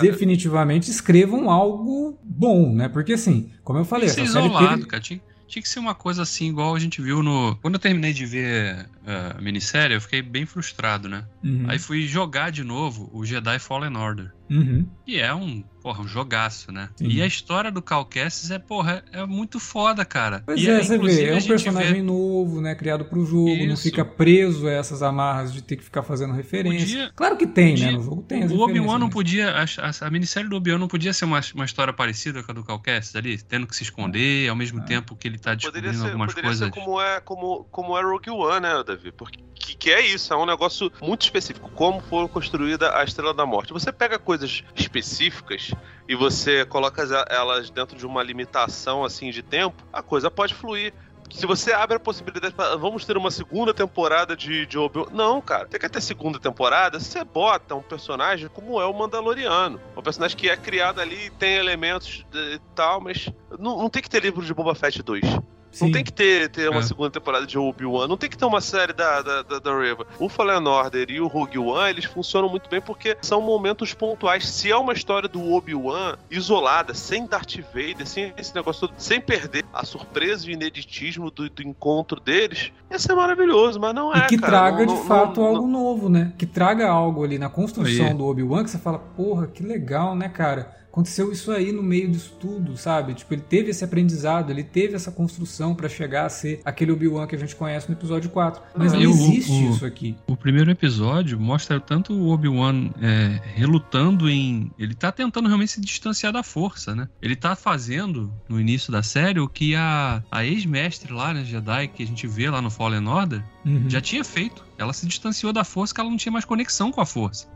definitivamente escrevam algo bom, né? Porque assim, como eu falei, essa série isolado, teve... Tinha que ser uma coisa assim, igual a gente viu no. Quando eu terminei de ver a minissérie, eu fiquei bem frustrado, né? Uhum. Aí fui jogar de novo o Jedi Fallen Order. Uhum. E é um, porra, um jogaço, né? Sim. E a história do Cal Kestis é, porra, é, é muito foda, cara. Pois e é, você vê, é um personagem vê... novo, né? Criado pro jogo, Isso. não fica preso a essas amarras de ter que ficar fazendo referência. Podia... Claro que tem, né? podia... né? No jogo tem as O Obi-Wan não podia, a, a, a minissérie do Obi-Wan não podia ser uma, uma história parecida com a do Cal Kestis ali, tendo que se esconder, ao mesmo ah. tempo que ele tá descobrindo ser, algumas poderia coisas. Ser como é, como, como é Rogue One, né, Davi? Porque que, que é isso, é um negócio muito específico. Como foi construída a Estrela da Morte. Você pega coisas específicas e você coloca elas dentro de uma limitação assim de tempo, a coisa pode fluir se você abre a possibilidade vamos ter uma segunda temporada de, de Obi-Wan. Não, cara. Você quer ter segunda temporada? Você bota um personagem como é o Mandaloriano. Um personagem que é criado ali, tem elementos e tal, mas não, não tem que ter livro de Boba Fett 2. Sim. Não tem que ter, ter uma é. segunda temporada de Obi-Wan, não tem que ter uma série da, da, da, da River. O Fallen Order e o Rogue One, eles funcionam muito bem porque são momentos pontuais. Se é uma história do Obi-Wan isolada, sem Darth Vader, sem esse negócio todo, sem perder a surpresa e o ineditismo do, do encontro deles, ia ser maravilhoso, mas não é, E que cara. traga, não, de não, fato, não, algo novo, né? Que traga algo ali na construção do Obi-Wan que você fala, porra, que legal, né, cara? Aconteceu isso aí no meio disso tudo, sabe? Tipo, ele teve esse aprendizado, ele teve essa construção para chegar a ser aquele Obi-Wan que a gente conhece no episódio 4. Mas não existe o, isso aqui. O primeiro episódio mostra tanto o Obi-Wan é, relutando em. Ele tá tentando realmente se distanciar da força, né? Ele tá fazendo, no início da série, o que a, a ex-mestre lá, né, Jedi, que a gente vê lá no Fallen Order, uhum. já tinha feito. Ela se distanciou da força, que ela não tinha mais conexão com a força.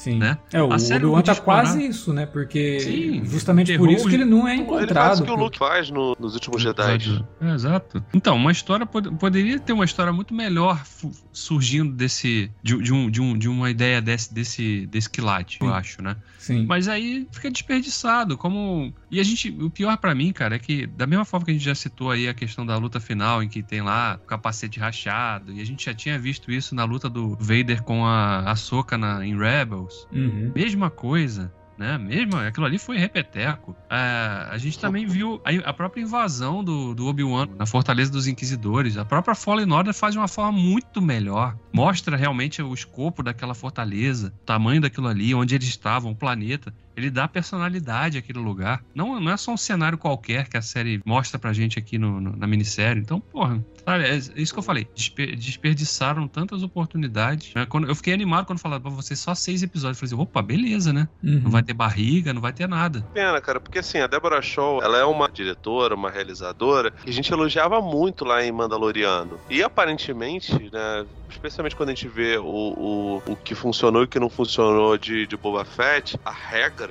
Sim. Né? É, o Obi-Wan tá quase isso, né? Porque Sim, justamente por isso que ele não é encontrado. Ele faz o que o Luke faz no, nos últimos Jedi. É, exato. Então, uma história pod poderia ter uma história muito melhor surgindo desse de, de, um, de, um, de uma ideia desse desse desse quilate, eu acho, né? Sim. Mas aí fica desperdiçado, como e a gente o pior para mim, cara, é que da mesma forma que a gente já citou aí a questão da luta final em que tem lá o capacete rachado e a gente já tinha visto isso na luta do Vader com a Ahsoka na em Uhum. Mesma coisa né? Mesmo aquilo ali foi repeteco. É, a gente também viu a, a própria invasão do, do Obi-Wan na Fortaleza dos Inquisidores. A própria Fallen Order faz de uma forma muito melhor. Mostra realmente o escopo daquela fortaleza, o tamanho daquilo ali, onde eles estavam, o planeta ele dá personalidade àquele lugar. Não, não é só um cenário qualquer que a série mostra pra gente aqui no, no, na minissérie. Então, porra, sabe, é isso que eu falei. Desper, desperdiçaram tantas oportunidades. Né? Quando, eu fiquei animado quando falaram pra você só seis episódios. Eu falei assim, opa, beleza, né? Uhum. Não vai ter barriga, não vai ter nada. Pena, cara, porque assim, a Deborah Shaw, ela é uma diretora, uma realizadora, que a gente elogiava muito lá em Mandaloriano. E aparentemente, né, especialmente quando a gente vê o, o, o que funcionou e o que não funcionou de, de Boba Fett, a regra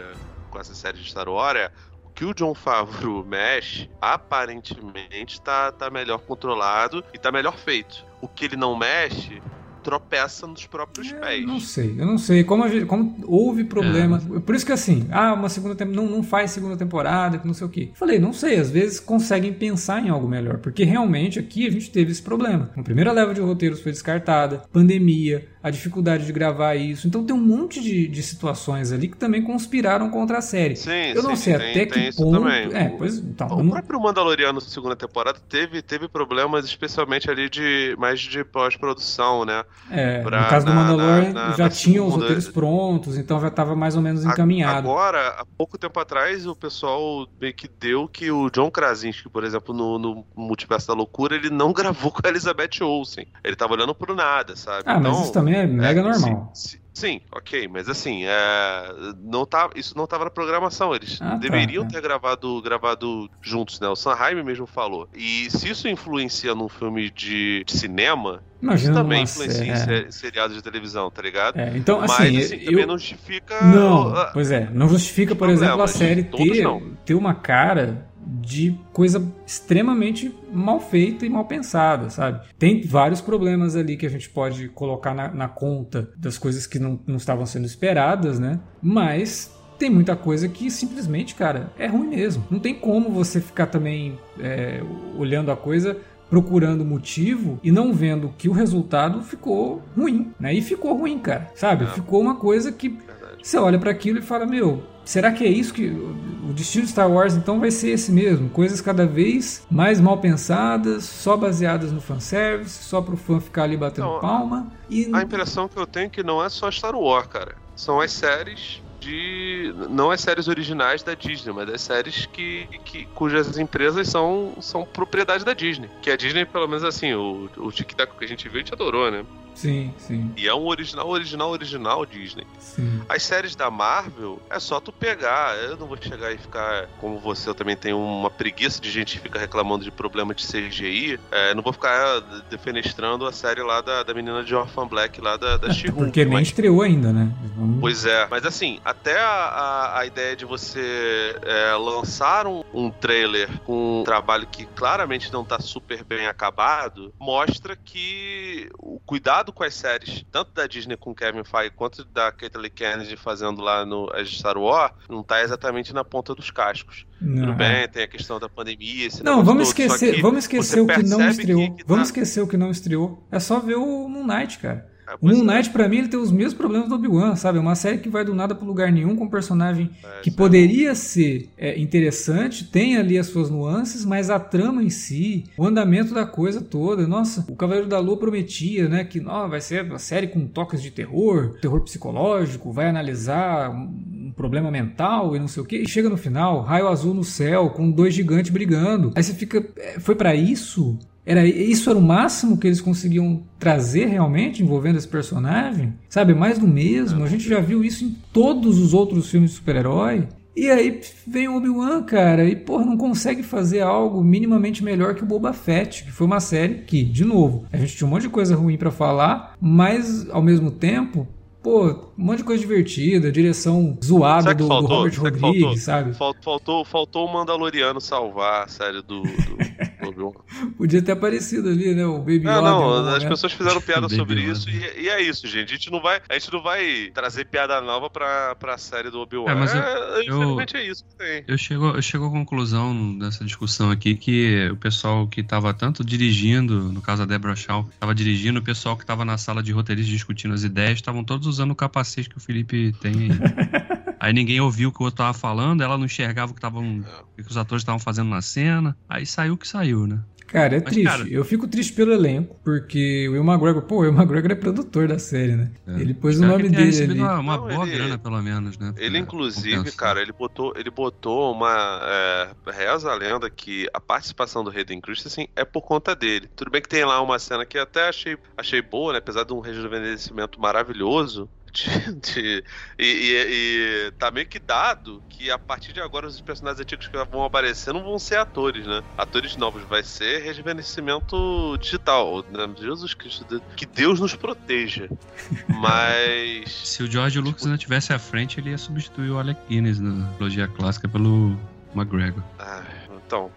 com essa série de Star Wars é o que o John Favreau [LAUGHS] mexe, aparentemente tá, tá melhor controlado e tá melhor feito. O que ele não mexe, tropeça nos próprios eu pés. Não sei, eu não sei. Como, gente, como houve problemas. É. Por isso que assim, ah, uma segunda temporada. Não, não faz segunda temporada, que não sei o quê. Falei, não sei, às vezes conseguem pensar em algo melhor. Porque realmente aqui a gente teve esse problema. A primeira leva de roteiros foi descartada, pandemia, a dificuldade de gravar isso. Então tem um monte de, de situações ali que também conspiraram contra a série. Sim, eu não sim, sei tem, até tem que ponto. É, pois, então, o não... próprio Mandaloriano segunda temporada teve, teve problemas, especialmente ali de mais de pós-produção, né? É, pra, no caso do Mandalorian na, na, já na tinha os roteiros prontos, então já estava mais ou menos encaminhado. Agora, há pouco tempo atrás, o pessoal meio que deu que o John Krasinski, por exemplo, no, no Multiverso da Loucura, ele não [LAUGHS] gravou com a Elizabeth Olsen. Ele tava olhando pro nada, sabe? Ah, então, mas isso também é mega é, normal. Sim, sim, ok, mas assim, é, não tá, isso não estava na programação. Eles ah, tá, deveriam tá, ter gravado, gravado juntos, né? O Sanheim mesmo falou. E se isso influencia num filme de, de cinema, Imagina isso também influencia é. em seriados de televisão, tá ligado? É, então, assim, Mas, assim eu... também não justifica. Não, pois é, não justifica, por exemplo, a série ter, ter uma cara de coisa extremamente mal feita e mal pensada, sabe? Tem vários problemas ali que a gente pode colocar na, na conta das coisas que não, não estavam sendo esperadas, né? Mas tem muita coisa que simplesmente, cara, é ruim mesmo. Não tem como você ficar também é, olhando a coisa procurando motivo e não vendo que o resultado ficou ruim, né? E ficou ruim, cara, sabe? Ficou uma coisa que você olha para aquilo e fala, meu, será que é isso que o destino de Star Wars então vai ser esse mesmo? Coisas cada vez mais mal pensadas, só baseadas no fanservice, só pro fã ficar ali batendo não, palma. E... A impressão que eu tenho é que não é só Star Wars, cara. São as séries de. Não as séries originais da Disney, mas as séries que, que, cujas empresas são, são propriedade da Disney. Que a Disney, pelo menos assim, o, o Tic Tac que a gente viu, a gente adorou, né? Sim, sim. E é um original, original, original Disney. Sim. As séries da Marvel é só tu pegar. Eu não vou chegar e ficar, como você, eu também tenho uma preguiça de gente que fica reclamando de problema de CGI. É, não vou ficar defenestrando a série lá da, da menina de Orphan Black lá da, da é, Porque nem estreou ainda, né? Vamos... Pois é, mas assim, até a, a, a ideia de você é, lançar um, um trailer com um trabalho que claramente não tá super bem acabado, mostra que o cuidado com as séries, tanto da Disney com Kevin Feige quanto da Kathleen Kennedy fazendo lá no Star Wars, não tá exatamente na ponta dos cascos. Não. Tudo bem, tem a questão da pandemia, Não, vamos todo, esquecer, vamos esquecer o que não estreou. Que, que tá... Vamos esquecer o que não estreou. É só ver o Moon Knight, cara. É, o Moon é. Knight, pra mim, ele tem os mesmos problemas do Obi-Wan, sabe? É uma série que vai do nada pro lugar nenhum, com um personagem é, que poderia ser é, interessante, tem ali as suas nuances, mas a trama em si, o andamento da coisa toda, nossa, o Cavaleiro da Lua prometia, né, que ó, vai ser uma série com toques de terror, terror psicológico, vai analisar um problema mental e não sei o que. E chega no final, raio azul no céu, com dois gigantes brigando. Aí você fica. é, Foi para isso? Era, isso era o máximo que eles conseguiam trazer realmente envolvendo esse personagem? Sabe, mais do mesmo. A gente já viu isso em todos os outros filmes de super-herói. E aí vem o Obi-Wan, cara, e porra, não consegue fazer algo minimamente melhor que o Boba Fett, que foi uma série que, de novo, a gente tinha um monte de coisa ruim pra falar, mas ao mesmo tempo, pô, um monte de coisa divertida, direção zoada do, do faltou? Robert Sabe que Rodrigues, faltou? sabe? Fal- Faltou, faltou o Mandaloriano salvar a série do, do, [LAUGHS] do Obi-Wan. Podia ter aparecido ali, né? O Baby Não, Yoda. não, as momento. pessoas fizeram [LAUGHS] piada sobre Yoda. isso e, e é isso, gente. A gente não vai, a gente não vai trazer piada nova pra, pra série do Obi-Wan. É, mas eu- É, infelizmente é isso que tem. Eu chego, eu chego à conclusão nessa discussão aqui que o pessoal que estava tanto dirigindo, no caso a Deborah Shaw, estava dirigindo, o pessoal que estava na sala de roteiristas discutindo as ideias, estavam todos usando o capacete que o Felipe tem aí. [LAUGHS] Aí ninguém ouviu o que o outro tava falando, ela não enxergava o que, tavam, o que os atores estavam fazendo na cena. Aí saiu o que saiu, né? Cara, é Mas, triste. cara- Eu fico triste pelo elenco, porque o Will McGregor, pô, o Will McGregor é produtor da série, né? É. Ele pôs o nome ele dele ali. uma, uma Não, boa ele- grana, pelo menos, né? Ele, pra inclusive, compensar. cara, ele botou, ele botou uma. É, reza a lenda que a participação do Hayden Christensen é por conta dele. Tudo bem que tem lá uma cena que até achei, achei boa, né? Apesar de um rejuvenescimento maravilhoso. De- [LAUGHS] de- e, e- e tá meio que dado que a partir de agora os personagens antigos que vão aparecer não vão ser atores, né? Atores novos, vai ser rejuvenescimento digital. Né? Jesus Cristo, que Deus nos proteja. [LAUGHS] Mas. Se o George Lucas ainda tivesse à frente, ele ia substituir o Alec Guinness na trilogia clássica pelo McGregor. Ah, então,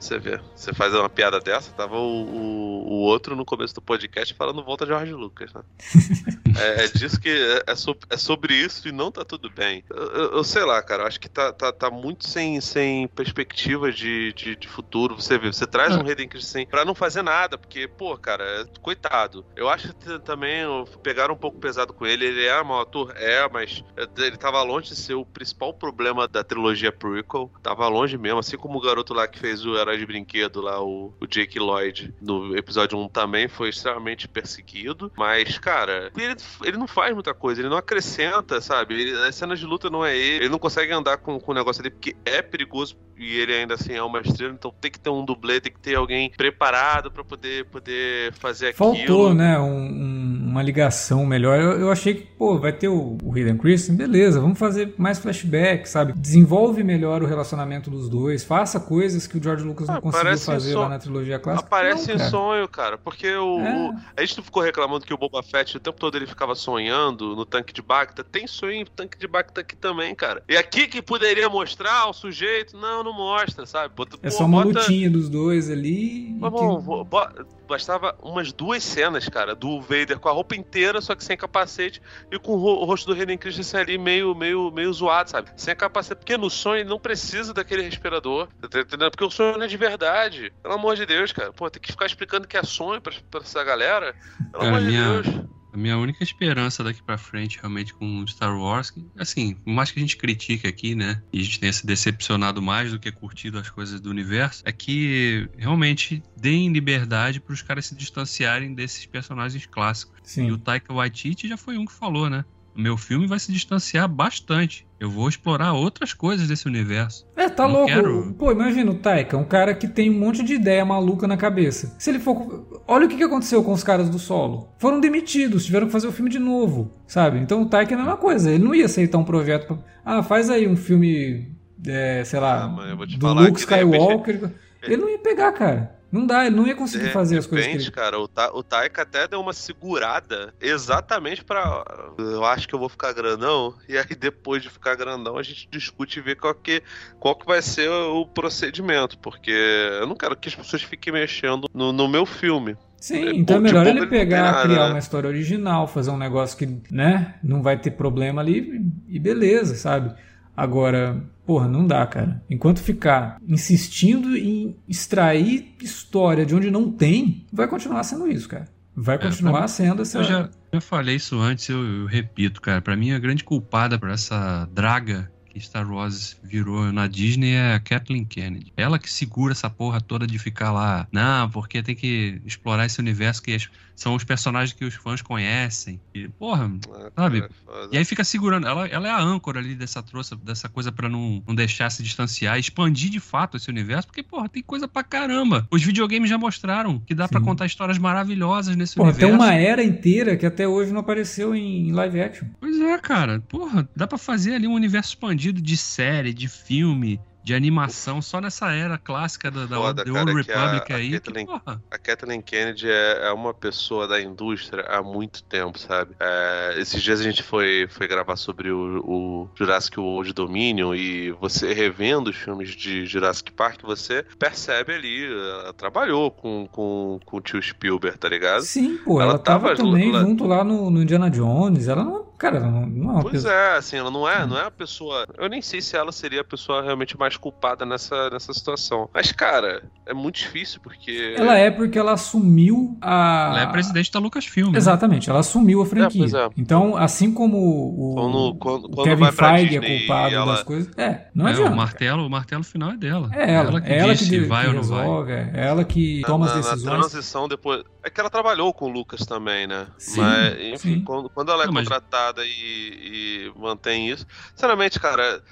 você vê, você faz uma piada dessa, tava o, o, o outro no começo do podcast falando volta Jorge Lucas, né? [LAUGHS] é, é disso que é, é, é sobre isso e não tá tudo bem. Eu, eu- eu sei lá, cara, eu acho que tá, tá, tá muito sem, sem perspectiva de, de, de futuro. Você vê, você traz um Hayden Christensen pra não fazer nada, porque, pô, cara, é- coitado. Eu acho que também pegaram um pouco pesado com ele. Ele é mau ator, é, mas é, ele tava longe de ser o principal problema da trilogia prequel. Tava longe mesmo, assim como o garoto lá que fez o Herói de Brinquedo lá, o, o Jake Lloyd, no episódio 1 também foi extremamente perseguido. Mas, cara, ele, ele não faz muita coisa, ele não acrescenta, sabe? Ele, as cenas de luta não é ele, ele não consegue andar com, com o negócio ali porque é perigoso e ele ainda assim é uma estrela, então tem que ter um dublê, tem que ter alguém preparado pra poder, poder fazer aquilo. Faltou, né, um- um- uma ligação melhor. Eu, eu achei que, pô, vai ter o, o Hayden Christensen, beleza, vamos fazer mais flashback, sabe? Desenvolve melhor o relacionamento dos dois, faça coisas que o George Lucas não Ah, conseguiu parece fazer lá na trilogia clássica. Aparece Não, em cara. sonho, cara. Porque o, É. o- A gente não ficou reclamando que o Boba Fett o tempo todo ele ficava sonhando no tanque de Bacta. Tem sonho em tanque de Bacta aqui também, cara. E aqui que poderia mostrar o sujeito, não, não mostra, sabe? Bota- É pô, só uma bota- lutinha dos dois ali. e Mas, que- bom, bo- bo- bastava umas duas cenas, cara, do Vader com a roupa inteira, só que sem capacete, e com o ro- o rosto do Hayden Christensen ali meio, meio, meio zoado, sabe? Sem capacete, porque no sonho ele não precisa daquele respirador, tá entendendo? Porque o sonho não é de verdade. Pelo amor de Deus, cara. Pô, tem que ficar explicando que é sonho pra, pra essa galera. Pelo Cara, amor de minha- Deus. A minha única esperança daqui pra frente, realmente, com Star Wars, que, assim, por mais que a gente critique aqui, né, e a gente tenha se decepcionado mais do que curtido as coisas do universo, é que realmente deem liberdade para os caras se distanciarem desses personagens clássicos. E Sim. o Taika Waititi já foi um que falou, né? O meu filme vai se distanciar bastante. Eu vou explorar outras coisas desse universo. É, tá Não louco. quero- Pô, imagina o Taika, um cara que tem um monte de ideia maluca na cabeça. Se ele for. Olha o que que aconteceu com os caras do solo. Foram demitidos, tiveram que fazer o filme de novo, sabe? Então o Taika é a mesma coisa. Ele não ia aceitar um projeto. Pra... Ah, faz aí um filme, é, sei lá, Ah, mas eu vou te do falar Luke de repente, Skywalker. Ele não ia pegar, cara. Não dá, ele não ia conseguir De fazer as coisas ele... cara, o, Ta o Taika até deu uma segurada exatamente pra. Eu acho que eu vou ficar grandão, e aí depois de ficar grandão a gente discute e vê qual que, qual que vai ser o procedimento, porque eu não quero que as pessoas fiquem mexendo no, no meu filme. Sim, É, então é de melhor ele pegar, nada, criar né? uma história original, fazer um negócio que, né, não vai ter problema ali e beleza, sabe? Agora, porra, não dá, cara. Enquanto ficar insistindo em extrair história de onde não tem, vai continuar sendo isso, cara. Vai continuar sendo essa. Eu já, já falei isso antes, eu, eu repito, cara. Pra mim, a grande culpada por essa draga que Star Wars virou na Disney é a Kathleen Kennedy. Ela que segura essa porra toda de ficar lá, não, porque tem que explorar esse universo que são os personagens que os fãs conhecem. E, porra, ah, sabe? e aí fica segurando. Ela, ela é a âncora ali dessa trouxa, dessa coisa para não, não deixar se distanciar, expandir de fato esse universo, porque, porra, tem coisa pra caramba. Os videogames já mostraram que dá para contar histórias maravilhosas nesse porra, universo. Tem uma era inteira que até hoje não apareceu em live action. Pois é, cara. Porra, dá para fazer ali um universo expandido de série, de filme, de animação só nessa era clássica da, da Foda, The Old Republic a, aí. A Kathleen, que, a Kathleen Kennedy é, é, uma pessoa da indústria há muito tempo, sabe? É, esses dias a gente foi, foi gravar sobre o, o, Jurassic World Dominion e você revendo os filmes de Jurassic Park, você percebe ali, ela trabalhou com, com, com o tio Spielberg, tá ligado? Sim, pô, ela, ela tava, tava também lá... junto lá no, no, Indiana Jones, ela não, cara, não, não é Pois pessoa... é, assim, ela não é, não é a pessoa, eu nem sei se ela seria a pessoa realmente mais culpada nessa, nessa situação. Mas, cara, é muito difícil porque. Ela é porque ela assumiu a. Ela é presidente da Lucasfilm. Né? Exatamente, ela assumiu a franquia. É, é. Então, assim como o quando, quando, quando Kevin Feige é culpado ela... das coisas. É, não é, adianta. O martelo, o martelo final é dela. É ela. ela que, ela que, vai que ou não resolve, vai. É ela que toma na, as decisões. Na transição depois. É que ela trabalhou com o Lucas também, né? Sim, mas, enfim, quando, quando, ela é não, contratada mas... e, e mantém isso. Sinceramente, cara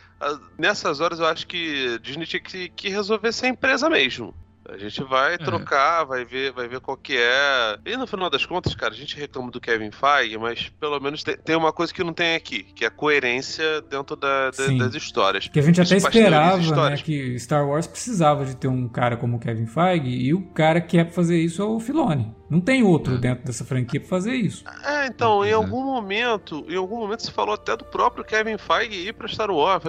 nessas horas eu acho que Disney tinha que, que resolver ser empresa mesmo. A gente vai é. trocar, vai ver, vai ver qual que é. E no final das contas, cara, a gente reclama do Kevin Feige, mas pelo menos tem, tem uma coisa que não tem aqui, que é a coerência dentro da, da, das histórias. Que a gente até esperava, né, que Star Wars precisava de ter um cara como o Kevin Feige e o cara que quer fazer isso é o Filoni. Não tem outro é. dentro dessa franquia para fazer isso. É, então, em algum momento, em algum momento se falou até do próprio Kevin Feige ir para Star Wars.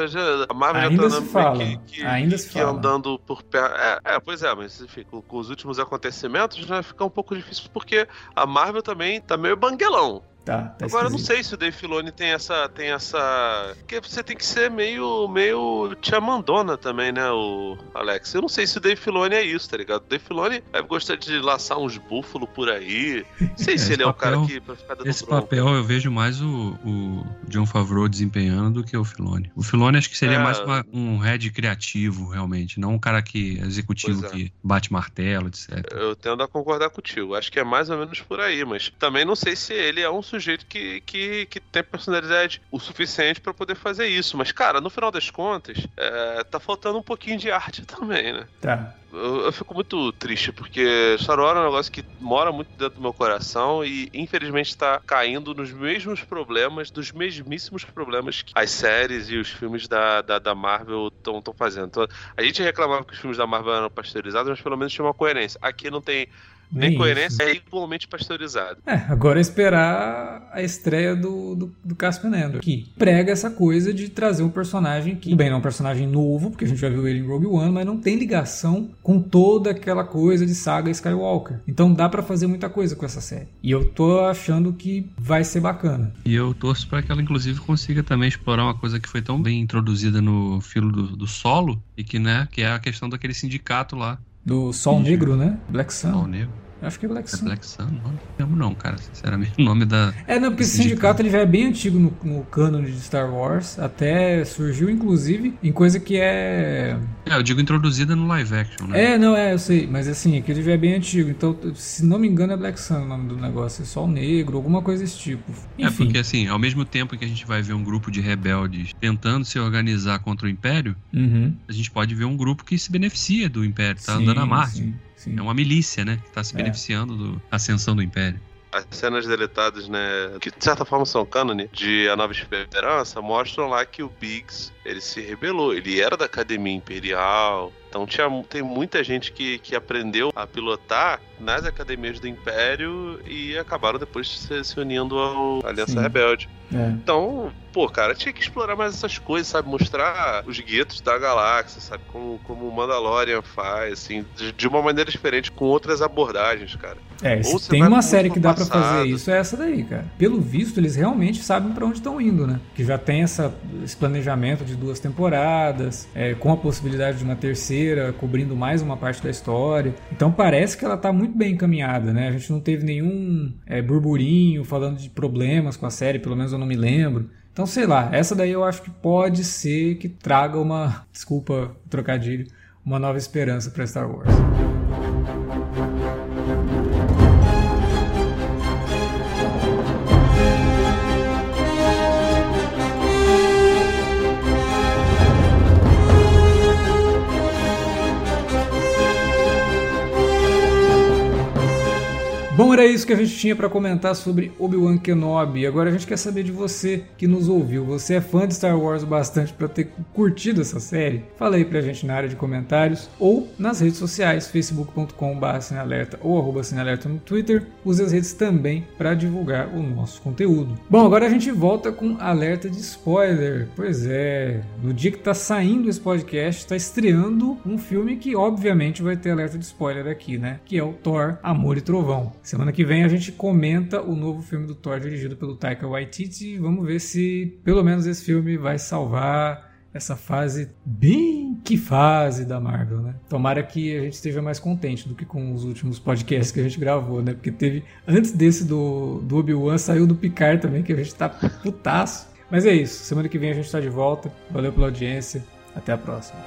A Marvel Ainda já tá se fala. Que, que, Ainda que, se que andando por perto. É, é, pois é, mas enfim, com, com, os últimos acontecimentos vai ficar um pouco difícil porque a Marvel também tá meio banguelão. Tá, tá Agora eu não sei se o Dave Filoni tem essa. tem essa. Porque você tem que ser meio. meio tia mandona também, né, o Alex? Eu não sei se o Dave Filoni é isso, tá ligado? O Dave Filoni deve gostar de laçar uns búfalos por aí. Não sei se ele papel, é o cara que. Pra ficar dando esse bronca. papel eu vejo mais o, o John Favreau desempenhando do que o Filoni. O Filoni acho que seria é... mais uma, um head criativo, realmente. Não um cara que. executivo é. que bate martelo, etc. Eu tendo a concordar contigo. Acho que é mais ou menos por aí, mas também não sei se ele é um sujeito que, que, que tem personalidade o suficiente para poder fazer isso. Mas, cara, no final das contas, é, tá faltando um pouquinho de arte também, né? Tá. Eu, eu, fico muito triste, porque Star Wars é um negócio que mora muito dentro do meu coração e, infelizmente, está caindo nos mesmos problemas, dos mesmíssimos problemas que as séries e os filmes da, da, da Marvel estão fazendo. Então, a gente reclamava que os filmes da Marvel eram pasteurizados, mas pelo menos tinha uma coerência. Aqui não tem nem, coerência é igualmente pasteurizado. É, agora é esperar a estreia do, do, do Caspian que prega essa coisa de trazer um personagem que, bem, não é um personagem novo, porque a gente já viu ele em Rogue One, mas não tem ligação com toda aquela coisa de saga Skywalker. Então dá para fazer muita coisa com essa série. E eu tô achando que vai ser bacana. E eu torço para que ela, inclusive, consiga também explorar uma coisa que foi tão bem introduzida no filo do, do solo, e que, né, que é a questão daquele sindicato lá do Sol Negro, né? Black Sun. Sol Negro. Acho que é Black é Sun. É Black Sun? Não lembro não, cara, sinceramente. O nome da... É, não, porque esse sindicato, ele já é bem antigo no, no canon de Star Wars. Até surgiu, inclusive, em coisa que é... É, eu digo introduzida no live action, né? É, não, é, eu sei. Mas assim, aquele já é bem antigo. Então, se não me engano, é Black Sun o nome do negócio. É Sol Negro, alguma coisa desse tipo. É, Enfim. É, porque assim, ao mesmo tempo que a gente vai ver um grupo de rebeldes tentando se organizar contra o Império, uhum. a gente pode ver um grupo que se beneficia do Império, tá sim, andando à margem. Sim. Sim. É uma milícia, né? Que está se é. beneficiando da ascensão do Império. As cenas deletadas, né, que de certa forma são cânone, de A Nova Esperança, mostram lá que o Biggs, ele se rebelou. Ele era da Academia Imperial, então tinha, tem muita gente que, que aprendeu a pilotar nas academias do Império e acabaram depois se, se unindo à Aliança Sim. Rebelde. É. Então, pô, cara, tinha que explorar mais essas coisas, sabe? Mostrar os guetos da galáxia, sabe? Como, como o Mandalorian faz, assim, de, de uma maneira diferente, com outras abordagens, cara. É, tem uma série que dá para fazer isso, é essa daí, cara. Pelo visto, eles realmente sabem para onde estão indo, né? Que já tem essa, esse planejamento de duas temporadas, é, com a possibilidade de uma terceira, cobrindo mais uma parte da história. Então parece que ela tá muito bem encaminhada, né? A gente não teve nenhum é, burburinho falando de problemas com a série, pelo menos eu não me lembro. Então, sei lá, essa daí eu acho que pode ser que traga uma, desculpa o trocadilho, uma nova esperança para Star Wars. Bom, era isso que a gente tinha para comentar sobre Obi-Wan Kenobi. Agora a gente quer saber de você que nos ouviu. Você é fã de Star Wars bastante para ter curtido essa série? Fala aí pra gente na área de comentários ou nas redes sociais, facebook.com.br sinalerta ou arroba sinalerta no Twitter. Use as redes também para divulgar o nosso conteúdo. Bom, agora a gente volta com alerta de spoiler. Pois é, no dia que tá saindo esse podcast, está estreando um filme que obviamente vai ter alerta de spoiler aqui, né? Que é o Thor, Amor e Trovão. Semana que vem a gente comenta o novo filme do Thor dirigido pelo Taika Waititi vamos ver se pelo menos esse filme vai salvar essa fase bem que fase da Marvel, né? Tomara que a gente esteja mais contente do que com os últimos podcasts que a gente gravou, né? Porque teve antes desse do, do Obi-Wan saiu do Picard também que a gente tá putaço. Mas é isso, semana que vem a gente tá de volta. Valeu pela audiência. Até a próxima.